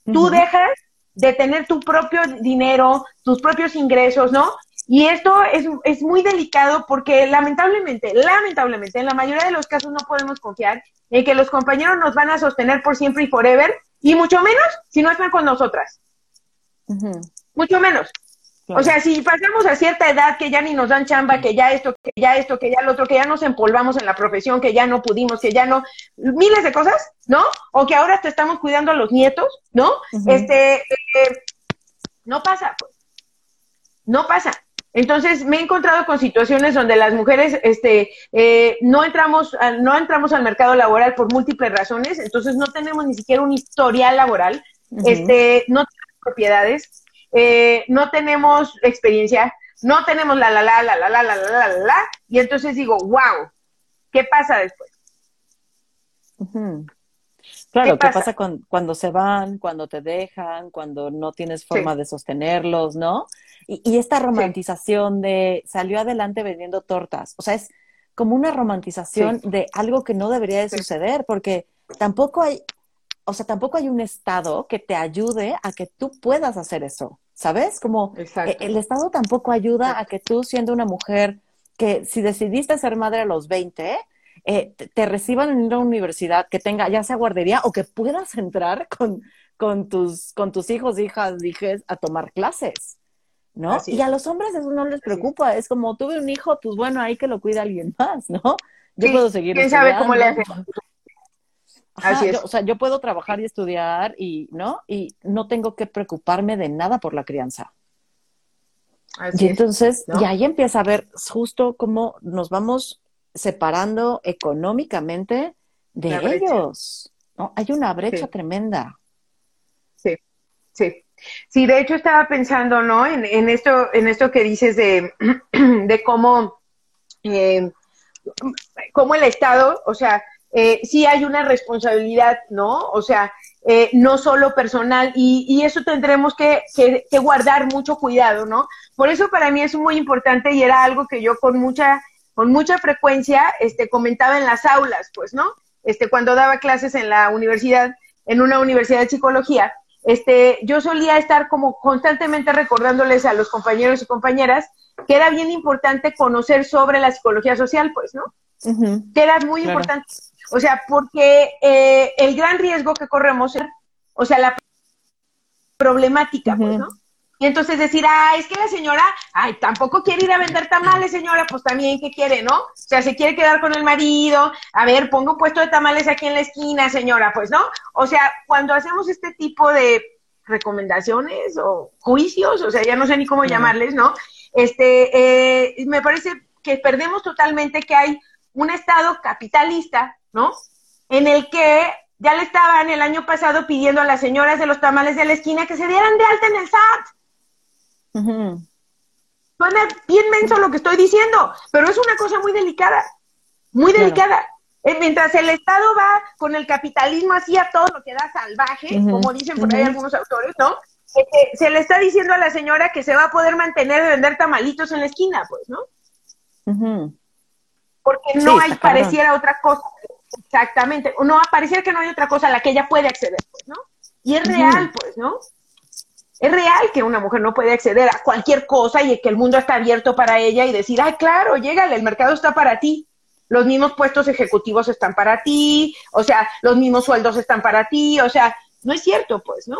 tú dejas de tener tu propio dinero, tus propios ingresos, ¿no? Y esto es, es muy delicado porque lamentablemente, lamentablemente, en la mayoría de los casos no podemos confiar en que los compañeros nos van a sostener por siempre y forever, y mucho menos si no están con nosotras. Mucho menos. O sea, si pasamos a cierta edad que ya ni nos dan chamba, que ya esto, que ya esto, que ya lo otro, que ya nos empolvamos en la profesión, que ya no pudimos, que ya no, miles de cosas, ¿no? O que ahora te estamos cuidando a los nietos, ¿no? Este, eh, no pasa, pues. No pasa. Entonces me he encontrado con situaciones donde las mujeres este, eh, no, entramos, no entramos al mercado laboral por múltiples razones, entonces no tenemos ni siquiera un historial laboral, este, no tenemos propiedades, eh, no tenemos experiencia, no tenemos la la la la la la la la la la y entonces digo, wow, ¿qué pasa después? Claro, ¿qué pasa, cuando se van, cuando te dejan, cuando no tienes forma de sostenerlos, ¿no? Y, esta romantización de salió adelante vendiendo tortas, o sea, es como una romantización de algo que no debería de suceder, porque tampoco hay, o sea, tampoco hay un Estado que te ayude a que tú puedas hacer eso, ¿sabes? Como e, el Estado tampoco ayuda a que tú, siendo una mujer que si decidiste ser madre a los 20, eh, te, reciban en una universidad que tenga ya sea guardería o que puedas entrar con, con, tus, con tus hijos, hijas, hijes a tomar clases. ¿no? y a los hombres eso no les preocupa, es como tuve un hijo, pues bueno, ahí que lo cuida alguien más, ¿no? Yo puedo seguir ¿Quién sabe cómo le hace? o sea, yo puedo trabajar y estudiar y, ¿no? Y no tengo que preocuparme de nada por la crianza. y entonces, y ahí empieza a ver justo cómo nos vamos separando económicamente de ellos. ¿no? Hay una brecha tremenda. Sí, sí. Sí, de hecho estaba pensando, ¿no? En, en esto, en esto que dices de, [CLEARS THROAT] de cómo, eh, cómo el Estado, o sea, eh, sí hay una responsabilidad, ¿no? O sea, eh, no solo personal, y, y eso tendremos que, que, que, guardar mucho cuidado, ¿no? Por eso para mí es muy importante y era algo que yo con mucha, con mucha frecuencia este, comentaba en las aulas, pues, ¿no? Este, cuando daba clases en la universidad, en una universidad de psicología, este, yo solía estar como constantemente recordándoles a los compañeros y compañeras que era bien importante conocer sobre la psicología social, pues, ¿no? Que era muy importante. O sea, porque eh, el gran riesgo que corremos, o sea, la problemática, pues, ¿no? Y entonces decir, ah, es que la señora, ay, tampoco quiere ir a vender tamales, señora, pues también, ¿qué quiere, no? O sea, se quiere quedar con el marido, a ver, pongo un puesto de tamales aquí en la esquina, señora, pues, ¿no? O sea, cuando hacemos este tipo de recomendaciones o juicios, o sea, ya no sé ni cómo llamarles, ¿no? Este, eh, me parece que perdemos totalmente que hay un Estado capitalista, ¿no? En el que ya le estaban el año pasado pidiendo a las señoras de los tamales de la esquina que se dieran de alta en el SAT. Suena bien menso lo que estoy diciendo, pero es una cosa muy delicada, muy delicada. Eh, mientras el Estado va con el capitalismo así a todo lo que da salvaje, como dicen por ahí algunos autores, ¿no? Este, se le está diciendo a la señora que se va a poder mantener de vender tamalitos en la esquina, pues, ¿no? Porque no hay, pareciera otra cosa. Exactamente. No, pareciera que no hay otra cosa a la que ella puede acceder, pues, ¿no? Y es real, pues, ¿no? Es real que una mujer no puede acceder a cualquier cosa y que el mundo está abierto para ella y decir, ay, claro, llégale, el mercado está para ti. Los mismos puestos ejecutivos están para ti, o sea, los mismos sueldos están para ti, o sea, no es cierto, pues, ¿no?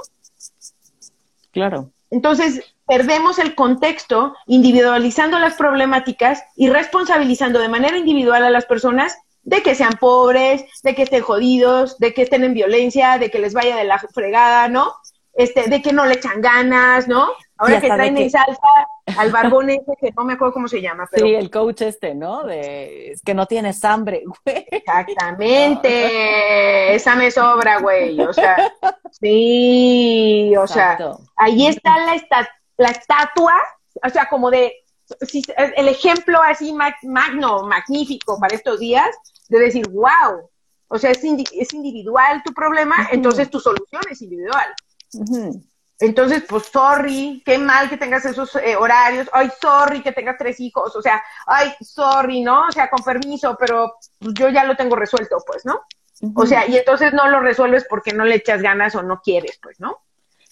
Claro. Entonces, perdemos el contexto individualizando las problemáticas y responsabilizando de manera individual a las personas de que sean pobres, de que estén jodidos, de que estén en violencia, de que les vaya de la fregada, ¿no? Este, de que no le echan ganas, ¿no? Ahora que traen en salsa al barbón ese que no me acuerdo cómo se llama. Pero... Sí, el coach este, ¿no? De es que no tienes hambre, [LAUGHS] güey. Exactamente. Esa me sobra, güey. O sea, [LAUGHS] sí, o sea, ahí está la, la estatua, o sea, como de el ejemplo así magno, magnífico para estos días, de decir, wow, o sea, es, es individual tu problema, entonces tu solución es individual. Entonces, pues, sorry, qué mal que tengas esos eh, horarios, ay, sorry que tengas tres hijos, o sea, ay, sorry, ¿no? O sea, con permiso, pero pues, yo ya lo tengo resuelto, pues, ¿no? O sea, y entonces no lo resuelves porque no le echas ganas o no quieres, pues, ¿no?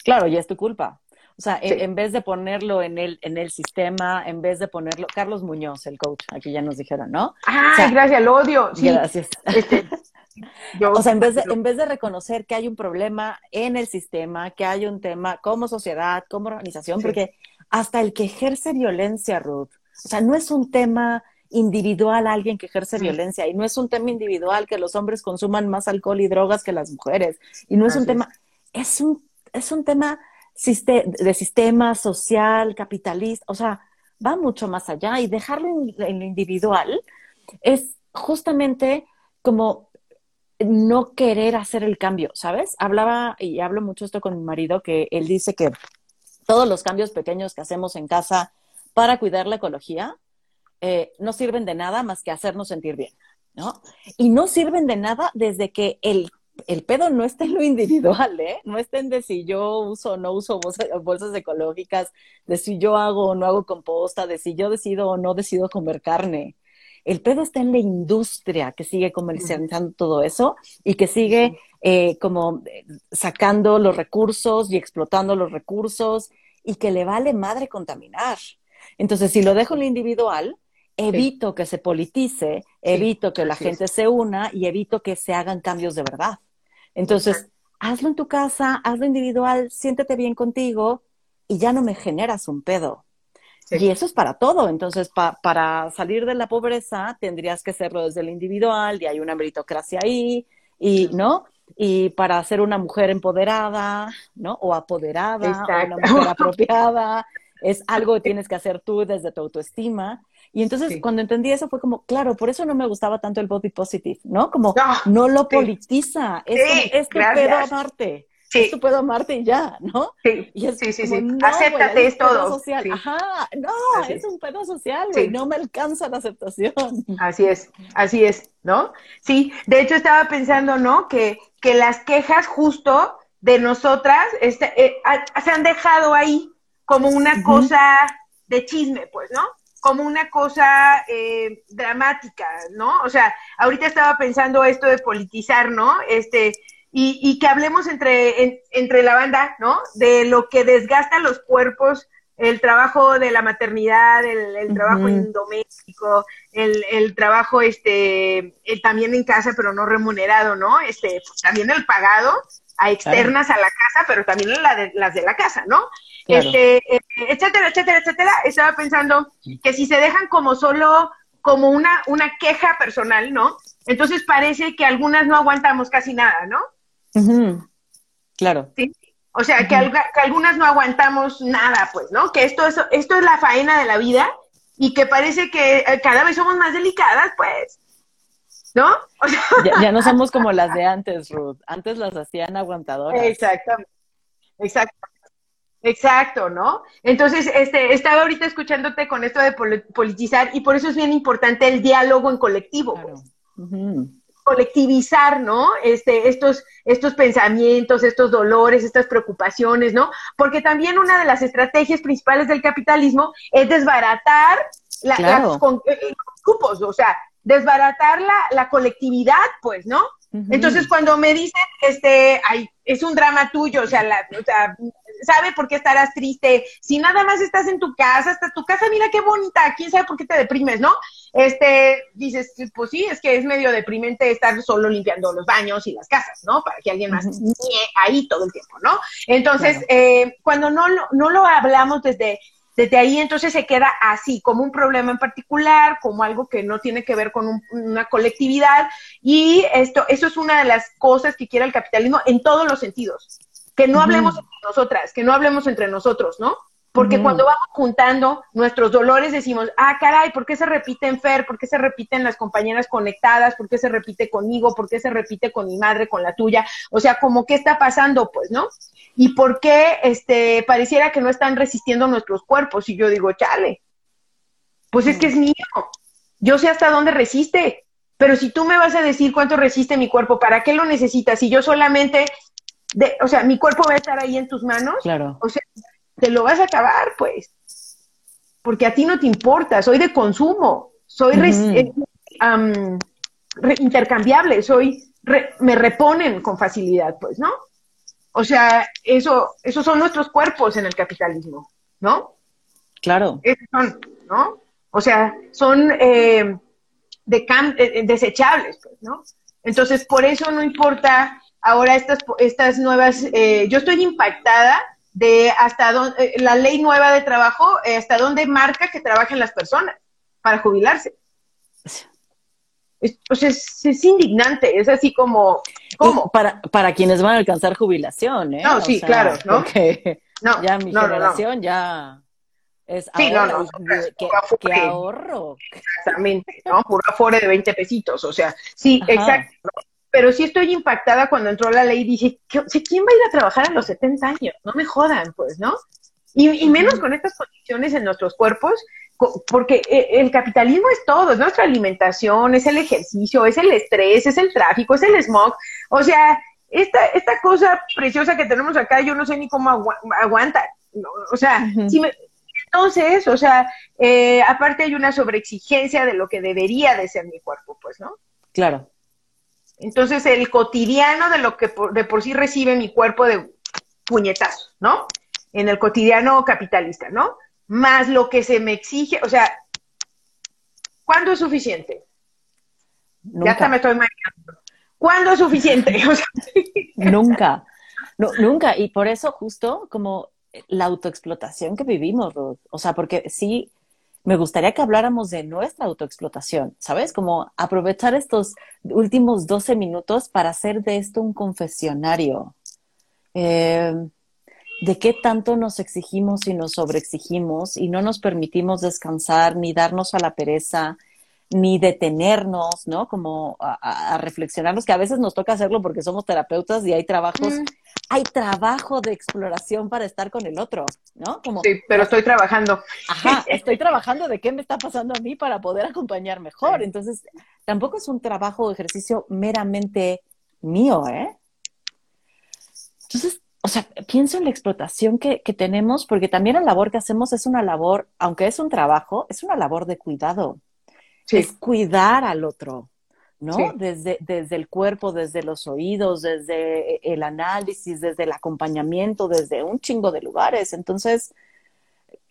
Claro, y es tu culpa. O sea, en, vez de ponerlo en el, en el sistema, en vez de ponerlo, Carlos Muñoz, el coach, aquí ya nos dijeron, ¿no? Ay, gracias, lo odio. Sí. Gracias. Este, [LAUGHS] o sea, en vez, de, en vez de reconocer que hay un problema en el sistema, que hay un tema como sociedad, como organización, porque hasta el que ejerce violencia, Ruth, o sea, no es un tema individual alguien que ejerce violencia y no es un tema individual que los hombres consuman más alcohol y drogas que las mujeres y no es un tema, es un, es un tema de sistema social, capitalista, o sea, va mucho más allá y dejarlo en, lo individual es justamente como no querer hacer el cambio, ¿sabes? Hablaba y hablo mucho esto con mi marido que él dice que todos los cambios pequeños que hacemos en casa para cuidar la ecología eh, no sirven de nada más que hacernos sentir bien, ¿no? Y no sirven de nada desde que el el pedo no está en lo individual, ¿eh? No está en de si yo uso o no uso bolsas, ecológicas, de si yo hago o no hago composta, de si yo decido o no decido comer carne. El pedo está en la industria que sigue comercializando todo eso y que sigue eh, como eh, sacando los recursos y explotando los recursos y que le vale madre contaminar. Entonces, si lo dejo en lo individual, evito que se politice, evito que la gente se una y evito que se hagan cambios de verdad. Entonces, hazlo en tu casa, hazlo individual, siéntete bien contigo y ya no me generas un pedo. Y eso es para todo. Entonces, para salir de la pobreza, tendrías que hacerlo desde el individual, y hay una meritocracia ahí, y, ¿no? Y para ser una mujer empoderada, ¿no? O apoderada, o una mujer [LAUGHS] apropiada, es algo que tienes que hacer tú desde tu autoestima. Y entonces cuando entendí eso fue como, claro, por eso no me gustaba tanto el body positive, ¿no? Como no, lo politiza, es, es tu pedo amarte. Es tu pedo amarte y ya, ¿no? Sí, y es sí, sí, sí. Acéptate, es todo. Social. Ajá, no, es un pedo social, güey, no me alcanza la aceptación. Así es, así es, ¿no? Sí, de hecho estaba pensando, ¿no? Que, que las quejas justo de nosotras este, eh, se han dejado ahí como una cosa de chisme, pues, ¿no? Como una cosa eh, dramática, ¿no? O sea, ahorita estaba pensando esto de politizar, ¿no? Este, y, y que hablemos entre, entre la banda, ¿no? De lo que desgasta los cuerpos, el trabajo de la maternidad, el, trabajo en doméstico, el, el trabajo este, eh, también en casa, pero no remunerado, ¿no? Este, también el pagado a externas a la casa, pero también la de, las de la casa, ¿no? Este, eh, etcétera, etcétera, etcétera. Estaba pensando que si se dejan como solo como una, una queja personal, ¿no? Entonces parece que algunas no aguantamos casi nada, ¿no? Claro. Sí. O sea, que, algunas no aguantamos nada, pues, ¿no? Que esto es, esto es la faena de la vida y que parece que eh, cada vez somos más delicadas, pues. ¿No? ya, no somos [LAUGHS] como las de antes, Ruth. Antes las hacían aguantadoras. Exactamente. Exacto. Exacto, ¿no? Entonces, este, estaba ahorita escuchándote con esto de politizar y por eso es bien importante el diálogo en colectivo. Pues. Colectivizar, ¿no? Este, estos, estos pensamientos, estos dolores, estas preocupaciones, ¿no? Porque también una de las estrategias principales del capitalismo es desbaratar la, eh, los grupos, o sea, desbaratar la, la colectividad, pues, ¿no? Entonces, cuando me dicen, este, ay, es un drama tuyo, o sea, la, o sea, sabe por qué estarás triste. Si nada más estás en tu casa, hasta tu casa, mira qué bonita, quién sabe por qué te deprimes, ¿no? Este, dices, pues sí, es que es medio deprimente estar solo limpiando los baños y las casas, ¿no? Para que alguien más uh ahí todo el tiempo, ¿no? Entonces, eh, cuando no, no lo hablamos desde desde ahí entonces se queda así, como un problema en particular, como algo que no tiene que ver con una colectividad. Y esto, eso es una de las cosas que quiere el capitalismo en todos los sentidos. Que no hablemos entre nosotras, que no hablemos entre nosotros, ¿no? Porque cuando vamos juntando nuestros dolores decimos, ah, caray, ¿por qué se repite en Fer? ¿Por qué se repiten las compañeras conectadas? ¿Por qué se repite conmigo? ¿Por qué se repite con mi madre, con la tuya? O sea, como, ¿qué está pasando? Pues, ¿no? ¿Y por qué este, pareciera que no están resistiendo nuestros cuerpos? Y yo digo, chale, pues es que es mío. Yo sé hasta dónde resiste. Pero si tú me vas a decir cuánto resiste mi cuerpo, ¿para qué lo necesitas? Si yo solamente, de, o sea, mi cuerpo va a estar ahí en tus manos, claro. o sea, te lo vas a acabar, pues. Porque a ti no te importa, soy de consumo, soy eh, intercambiable, soy, me reponen con facilidad, pues, ¿no? O sea, eso, esos son nuestros cuerpos en el capitalismo, ¿no? Claro. Esos son, ¿no? O sea, son eh, de eh, desechables, pues, ¿no? Entonces, por eso no importa ahora estas, estas nuevas, eh, yo estoy impactada de hasta dónde, la ley nueva de trabajo, hasta dónde marca que trabajen las personas para jubilarse es, pues es, indignante, es así como, ¿cómo? Para, para quienes van a alcanzar jubilación, ¿eh? No, sí, claro, ¿no? [LAUGHS] Porque no, ya mi generación ya es sí, no, que, ahorro. Exactamente, ¿no? Puro afore de 20 pesitos, o sea, sí, exacto. Pero sí estoy impactada cuando entró la ley y dije, ¿quién va a ir a trabajar a los 70 años? No me jodan, pues, ¿no? Y, y menos con estas condiciones en nuestros cuerpos porque eh, el capitalismo es todo, es nuestra alimentación, es el ejercicio, es el estrés, es el tráfico, es el smog. O sea, esta, esta cosa preciosa que tenemos acá, yo no sé ni cómo aguanta. O sea, entonces, o sea, eh, aparte hay una sobreexigencia de lo que debería de ser mi cuerpo, pues, ¿no? Claro. Entonces, el cotidiano de lo que de por sí recibe mi cuerpo de puñetazos, ¿no? En el cotidiano capitalista, ¿no? más lo que se me exige, o sea, ¿cuándo es suficiente? Ya hasta me estoy imaginando. ¿Cuándo es suficiente? [LAUGHS] nunca, nunca. Y por eso justo como la autoexplotación que vivimos, Ruth. O sea, porque sí, me gustaría que habláramos de nuestra autoexplotación, ¿sabes? Como aprovechar estos últimos 12 minutos para hacer de esto un confesionario. Eh, de qué tanto nos exigimos y nos sobreexigimos y no nos permitimos descansar ni darnos a la pereza ni detenernos, ¿no? Como a, reflexionarnos, que a veces nos toca hacerlo porque somos terapeutas y hay trabajos, mm. hay trabajo de exploración para estar con el otro, ¿no? Como, sí, pero estoy trabajando. Ajá, [LAUGHS] estoy trabajando de qué me está pasando a mí para poder acompañar mejor. Entonces, tampoco es un trabajo o ejercicio meramente mío, ¿eh? Entonces, o sea, pienso en la explotación que, tenemos, porque también la labor que hacemos es una labor, aunque es un trabajo, es una labor de cuidado. Es cuidar al otro, ¿no? Desde, desde el cuerpo, desde los oídos, desde el análisis, desde el acompañamiento, desde un chingo de lugares. Entonces,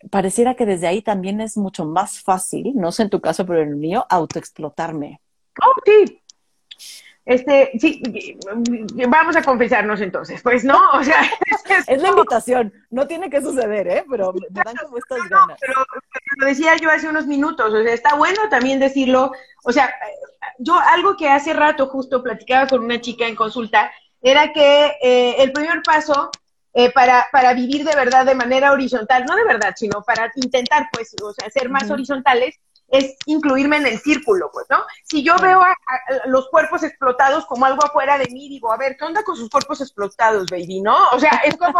pareciera que desde ahí también es mucho más fácil, no sé en tu caso, pero en el mío, autoexplotarme. Oh, sí, este, sí, vamos a confesarnos entonces, pues no, o sea, [LAUGHS] es, la invitación, no tiene que suceder, ¿eh? Pero me dan como estas ganas. pero, lo decía yo hace unos minutos, o sea, está bueno también decirlo, o sea, yo algo que hace rato justo platicaba con una chica en consulta, era que eh, el primer paso eh, para, para vivir de verdad de manera horizontal, no de verdad, sino para intentar, pues, o sea, ser más horizontales, es incluirme en el círculo, pues, ¿no? Si yo veo a, los cuerpos explotados como algo afuera de mí, digo, a ver, ¿qué onda con sus cuerpos explotados, baby, no? O sea, es como,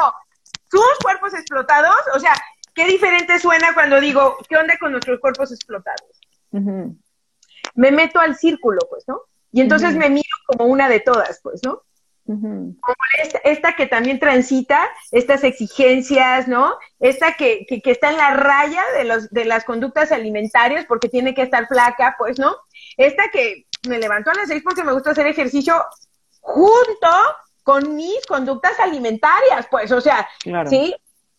¿sus cuerpos explotados? O sea, qué diferente suena cuando digo, ¿qué onda con nuestros cuerpos explotados? Me meto al círculo, pues, ¿no? Y entonces me miro como una de todas, pues, ¿no? Como esta, que también transita estas exigencias, ¿no? Esta que, que, está en la raya de, los, de las conductas alimentarias porque tiene que estar flaca, pues, ¿no? Esta que me levantó a las seis porque me gusta hacer ejercicio junto con mis conductas alimentarias, pues, o sea, ¿sí?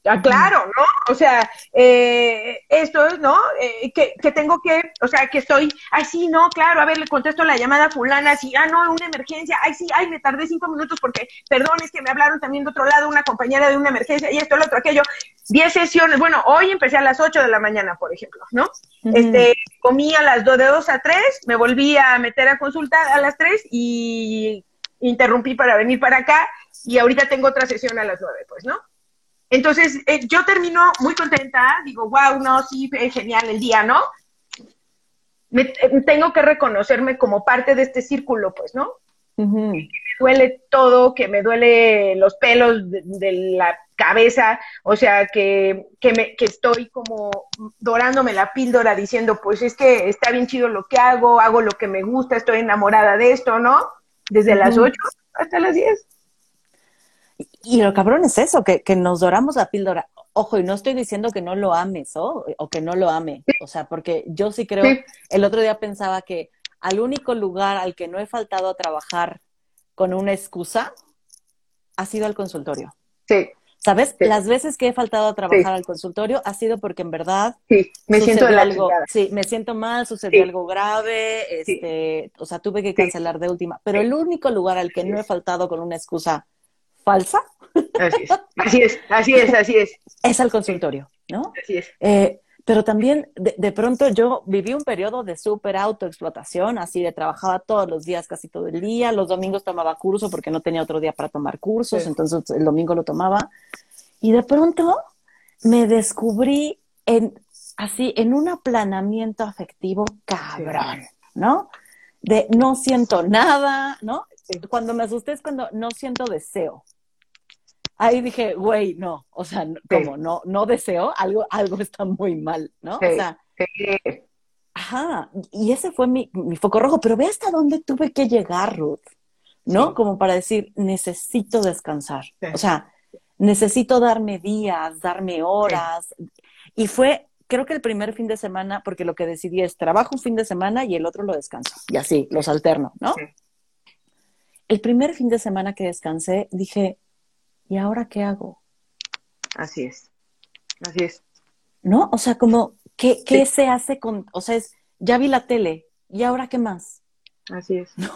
Ah, claro, ¿no? O sea, eh, esto es, ¿no? Eh, que, que, tengo que, o sea, que estoy, ay, sí, no, claro, a ver, le contesto la llamada fulana, sí, ah, no, una emergencia, ay, sí, ay, me tardé cinco minutos porque, perdón, es que me hablaron también de otro lado, una compañera de una emergencia, y esto, lo otro, aquello, diez sesiones, bueno, hoy empecé a las ocho de la mañana, por ejemplo, ¿no? Este, comí a las dos, de dos a tres, me volví a meter a consultar a las tres y interrumpí para venir para acá, y ahorita tengo otra sesión a las nueve, pues, ¿no? Entonces, eh, yo termino muy contenta, digo, wow, no, sí, genial el día, ¿no? Me, eh, tengo que reconocerme como parte de este círculo, pues, ¿no? Me duele todo, que me duele los pelos de, la cabeza, o sea, que, que, me, que estoy como dorándome la píldora diciendo, pues es que está bien chido lo que hago, hago lo que me gusta, estoy enamorada de esto, ¿no? Desde las 8 hasta las 10. Y lo cabrón es eso, que, que nos doramos la píldora. Ojo, y no estoy diciendo que no lo ames ¿o? o que no lo ame. O sea, porque yo sí creo, el otro día pensaba que al único lugar al que no he faltado a trabajar con una excusa ha sido al consultorio. Sí. ¿Sabes? Las veces que he faltado a trabajar al consultorio ha sido porque en verdad sí, me siento algo, sí, me siento mal, sucedió algo grave, este, o sea, tuve que cancelar de última. Pero el único lugar al que no he faltado con una excusa falsa. Así es, así es, así es, así es. Es al consultorio, ¿no? Así es. Eh, pero también de, pronto yo viví un periodo de súper autoexplotación, así de trabajaba todos los días, casi todo el día, los domingos tomaba curso porque no tenía otro día para tomar cursos, entonces el domingo lo tomaba. Y de pronto me descubrí en, así, en un aplanamiento afectivo cabrón, ¿no? De no siento nada, ¿no? Cuando me asusté es cuando no siento deseo, ahí dije, güey, no, o sea, como no, no deseo, algo, algo está muy mal, ¿no? O sea, ajá, y ese fue mi, mi, foco rojo, pero ve hasta dónde tuve que llegar, Ruth, ¿no? Como para decir, necesito descansar, o sea, necesito darme días, darme horas, y fue, creo que el primer fin de semana, porque lo que decidí es trabajo un fin de semana y el otro lo descanso, y así, los alterno, ¿no? El primer fin de semana que descansé, dije, ¿y ahora qué hago? Así es, así es. ¿No? O sea, como, ¿qué, qué se hace con, o sea, es, ya vi la tele, ¿y ahora qué más? Así es. [LAUGHS] No,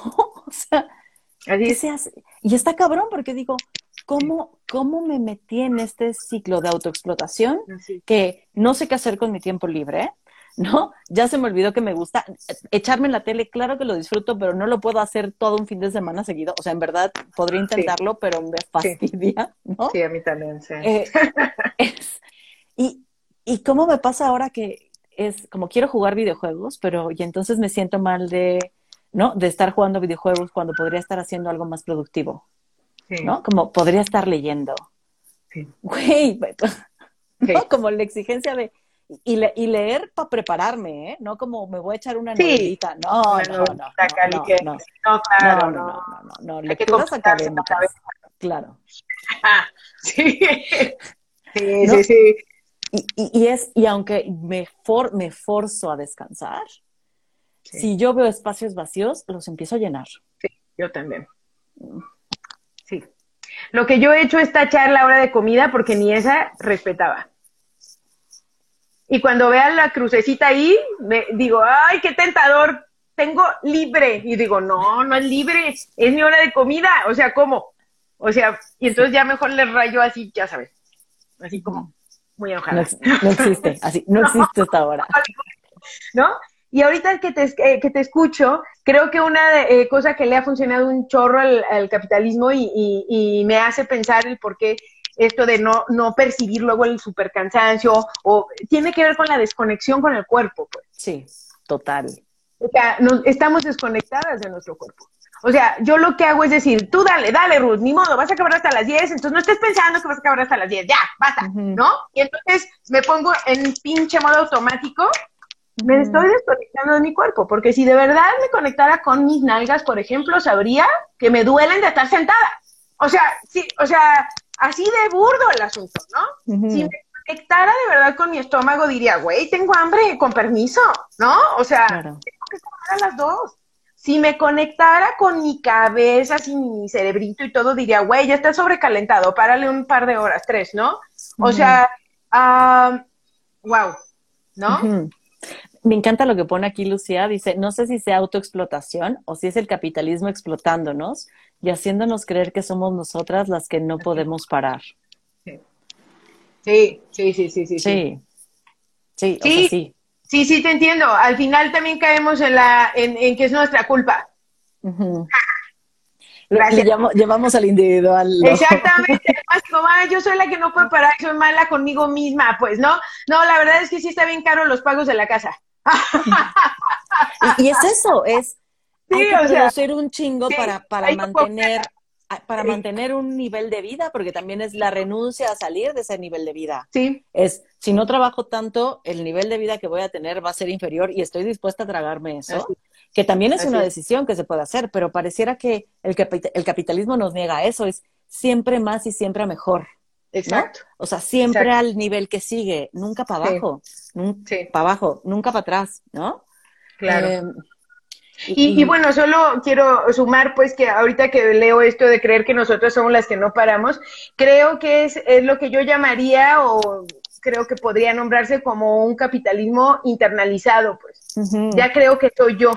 o sea, ¿qué se hace? Y está cabrón porque digo, ¿cómo, ¿cómo me metí en este ciclo de autoexplotación que no sé qué hacer con mi tiempo libre? ¿No? Ya se me olvidó que me gusta echarme en la tele, claro que lo disfruto, pero no lo puedo hacer todo un fin de semana seguido. O sea, en verdad podría intentarlo, pero me fastidia, ¿no? Sí, a mí también, sí. Eh, y, y cómo me pasa ahora que es como quiero jugar videojuegos, pero y entonces me siento mal de, ¿no? De estar jugando videojuegos cuando podría estar haciendo algo más productivo, ¿no? Como podría estar leyendo. Sí. Güey, [LAUGHS] ¿no? Como la exigencia de y, y leer para prepararme, ¿eh? No como me voy a echar una novelita. No, no, no, no, no, claro, no, no, no, no, no, lecturas académicas. Claro. [LAUGHS] sí, sí, sí, sí. Y, y, es, y aunque me, for, me forzo a descansar, si yo veo espacios vacíos, los empiezo a llenar. Sí, yo también. Sí. Lo que yo he hecho es tachar la hora de comida porque ni esa respetaba. Y cuando vean la crucecita ahí, me digo, ay, qué tentador, tengo libre. Y digo, no, no es libre, es mi hora de comida. O sea, ¿cómo? O sea, y entonces ya mejor le rayo así, ya sabes, así como muy enojada. No, existe, así, [LAUGHS] no existe esta hora. ¿No? Y ahorita que te, eh, que te escucho, creo que una eh, cosa que le ha funcionado un chorro al, capitalismo y, y, me hace pensar el por qué esto de no, no percibir luego el supercansancio, o tiene que ver con la desconexión con el cuerpo, pues. Sí, total. O sea, estamos desconectadas de nuestro cuerpo. O sea, yo lo que hago es decir, tú dale, dale, Ruth, ni modo, vas a acabar hasta las 10, entonces no estés pensando que vas a acabar hasta las 10, ya, basta, ¿no? Y entonces me pongo en pinche modo automático, me estoy desconectando de mi cuerpo, porque si de verdad me conectara con mis nalgas, por ejemplo, sabría que me duelen de estar sentada. o sea, sí, o sea, así de burdo el asunto, ¿no? Si me conectara de verdad con mi estómago, diría, güey, tengo hambre, con permiso, ¿no? O sea, tengo que comer a las dos. Si me conectara con mi cabeza, sin mi cerebrito y todo, diría, güey, ya está sobrecalentado, párale un par de horas, tres, ¿no? O sea, wow, ¿no? Me encanta lo que pone aquí Lucía, dice, no sé si sea autoexplotación o si es el capitalismo explotándonos y haciéndonos creer que somos nosotras las que no podemos parar. Sí, sí, sí, sí, sí. Sí, sí, sí. sí. Sí, sí, te entiendo. Al final también caemos en la, en, en que es nuestra culpa. [LAUGHS] llevamos al individual. Exactamente. [LAUGHS] como, yo soy la que no puede parar, soy mala conmigo misma. Pues no, no, la verdad es que sí está bien caro los pagos de la casa. Y, es eso, es hay que producir un chingo para, para mantener para mantener un nivel de vida, porque también es la renuncia a salir de ese nivel de vida. Sí. Es, si no trabajo tanto, el nivel de vida que voy a tener va a ser inferior y estoy dispuesta a tragarme eso, que también es una decisión que se puede hacer, pero pareciera que el, el capitalismo nos niega eso, es siempre más y siempre mejor. Exacto. O sea, siempre al nivel que sigue, nunca para abajo, nunca para abajo, nunca para atrás, ¿no? Claro. Em, y, bueno, solo quiero sumar pues que ahorita que leo esto de creer que nosotros somos las que no paramos, creo que es, es lo que yo llamaría o creo que podría nombrarse como un capitalismo internalizado, pues. Ya creo que soy yo.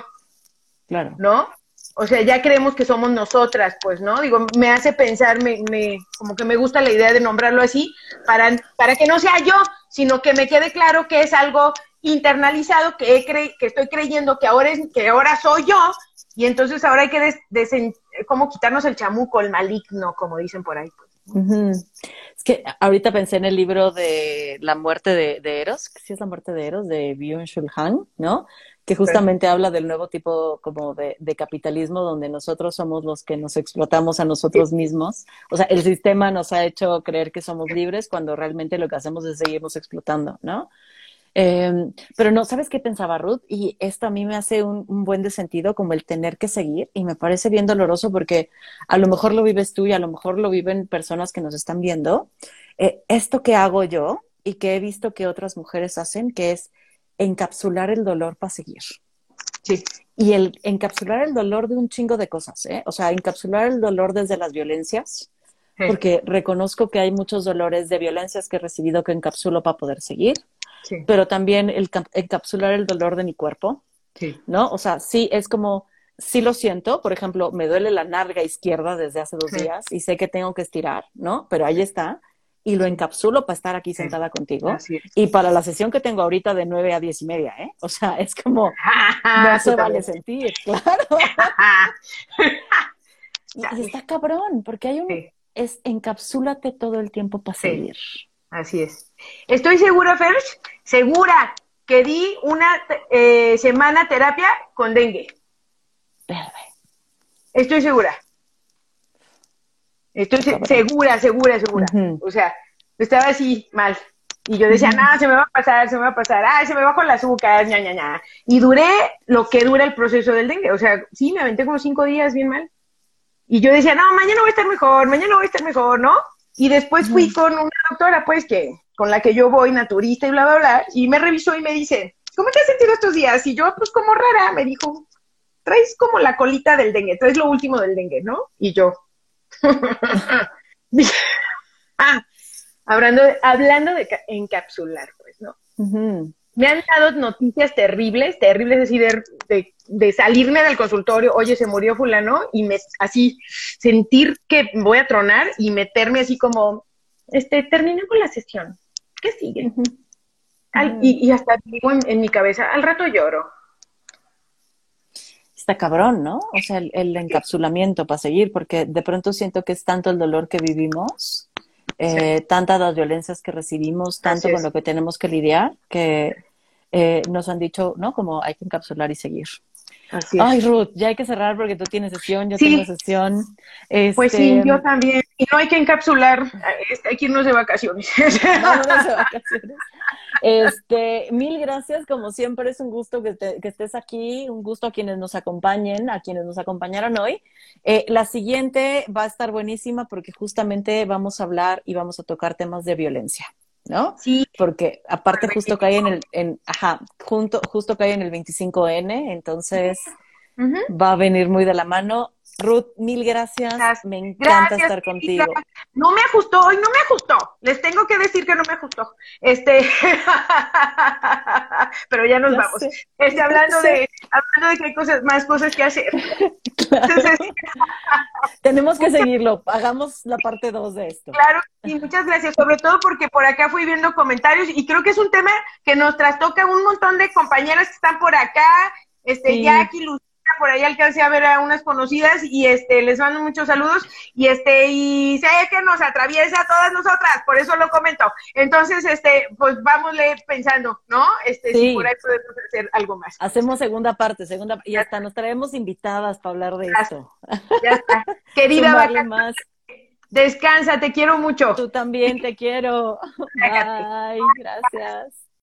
Claro. ¿No? O sea, ya creemos que somos nosotras, pues, ¿no? Digo, me hace pensar, me, me, como que me gusta la idea de nombrarlo así, para, para que no sea yo, sino que me quede claro que es algo internalizado que, he que estoy creyendo que ahora, es, que ahora soy yo, y entonces ahora hay que des como quitarnos el chamuco, el maligno, como dicen por ahí. Pues. Es que ahorita pensé en el libro de La muerte de, Eros, que sí es la muerte de Eros, de Byung-Chul Han, ¿no? Que justamente habla del nuevo tipo como de, capitalismo donde nosotros somos los que nos explotamos a nosotros mismos. O sea, el sistema nos ha hecho creer que somos libres cuando realmente lo que hacemos es seguirnos explotando, ¿no? Em, pero no, ¿sabes qué pensaba Ruth? Y esto a mí me hace un, buen de sentido como el tener que seguir y me parece bien doloroso porque a lo mejor lo vives tú y a lo mejor lo viven personas que nos están viendo. Eh, esto que hago yo y que he visto que otras mujeres hacen, que es encapsular el dolor para seguir. Sí. Y el encapsular el dolor de un chingo de cosas, ¿eh? O sea, encapsular el dolor desde las violencias, porque reconozco que hay muchos dolores de violencias que he recibido que encapsulo para poder seguir pero también el encapsular el dolor de mi cuerpo, ¿no? O sea, sí es como, sí lo siento, por ejemplo, me duele la narga izquierda desde hace dos días y sé que tengo que estirar, ¿no? Pero ahí está. Y lo encapsulo para estar aquí sentada contigo. Y para la sesión que tengo ahorita de nueve a diez y media, ¿eh? O sea, es como, [LAUGHS] no se vale sentir, [LAUGHS] claro. [LAUGHS] y está cabrón, porque hay un, es encapsúlate todo el tiempo para seguir. Así es. Estoy segura, Ferch, segura que di una eh, semana terapia con dengue. Estoy segura. Estoy segura, segura, segura. O sea, estaba así mal. Y yo decía, nada, se me va a pasar, se me va a pasar, ay, se me bajó el azúcar, ña, ña, ña. Y duré lo que dura el proceso del dengue. O sea, sí, me aventé como cinco días bien mal. Y yo decía, no, mañana voy a estar mejor, mañana voy a estar mejor, ¿no? Y después fui con una doctora, pues, que con la que yo voy, naturista y bla, bla, bla, y me revisó y me dice, ¿cómo te has sentido estos días? Y yo, pues, como rara, me dijo, traes como la colita del dengue, traes lo último del dengue, ¿no? Y yo, ah, [LAUGHS] hablando, de, hablando de encapsular, pues, ¿no? me han dado noticias terribles, terribles, así de, de, salirme del consultorio, oye, se murió fulano, y me así sentir que voy a tronar y meterme así como, este, terminé con la sesión, ¿qué sigue? y, hasta digo en, mi cabeza, al rato lloro. Está cabrón, ¿no? O sea, el, encapsulamiento para seguir, porque de pronto siento que es tanto el dolor que vivimos eh, tantas las violencias que recibimos, tanto con lo que tenemos que lidiar, que eh, nos han dicho, ¿no? Como hay que encapsular y seguir. Ay, Ruth, ya hay que cerrar porque tú tienes sesión, yo tengo sesión. Pues sí, este, yo también. Y no hay que encapsular, hay que irnos de vacaciones. [LAUGHS] de [LAUGHS] vacaciones. Este, mil gracias, como siempre es un gusto que, que, estés aquí, un gusto a quienes nos acompañen, a quienes nos acompañaron hoy. Eh, la siguiente va a estar buenísima porque justamente vamos a hablar y vamos a tocar temas de violencia. ¿No? Sí. Porque aparte justo cae en el, en, ajá, junto, justo cae en el 25N, entonces va a venir muy de la mano. Ruth, mil gracias. Me encanta estar contigo. No me ajustó, hoy no me ajustó. Les tengo que decir que no me ajustó. Este, [LAUGHS] pero ya nos vamos. Este, hablando de, hablando de que hay cosas, más cosas que hacer. [LAUGHS] [LAUGHS] Tenemos que seguirlo. Hagamos la parte 2 de esto. Claro, y muchas gracias. Sobre todo porque por acá fui viendo comentarios y creo que es un tema que nos trastoca un montón de compañeras que están por acá. Este, Jackie, Lucía por ahí alcancé a ver a unas conocidas y este les mando muchos saludos y este y sé que nos atraviesa a todas nosotras, por eso lo comento. Entonces, este, pues vámosle pensando, ¿no? Este, si por ahí podemos hacer algo más. Hacemos segunda parte, segunda y hasta nos traemos invitadas para hablar de eso. Ya está. [LAUGHS] Querida Vaca, descansa, te quiero mucho. Tú también te quiero. [LAUGHS] Bye, gracias.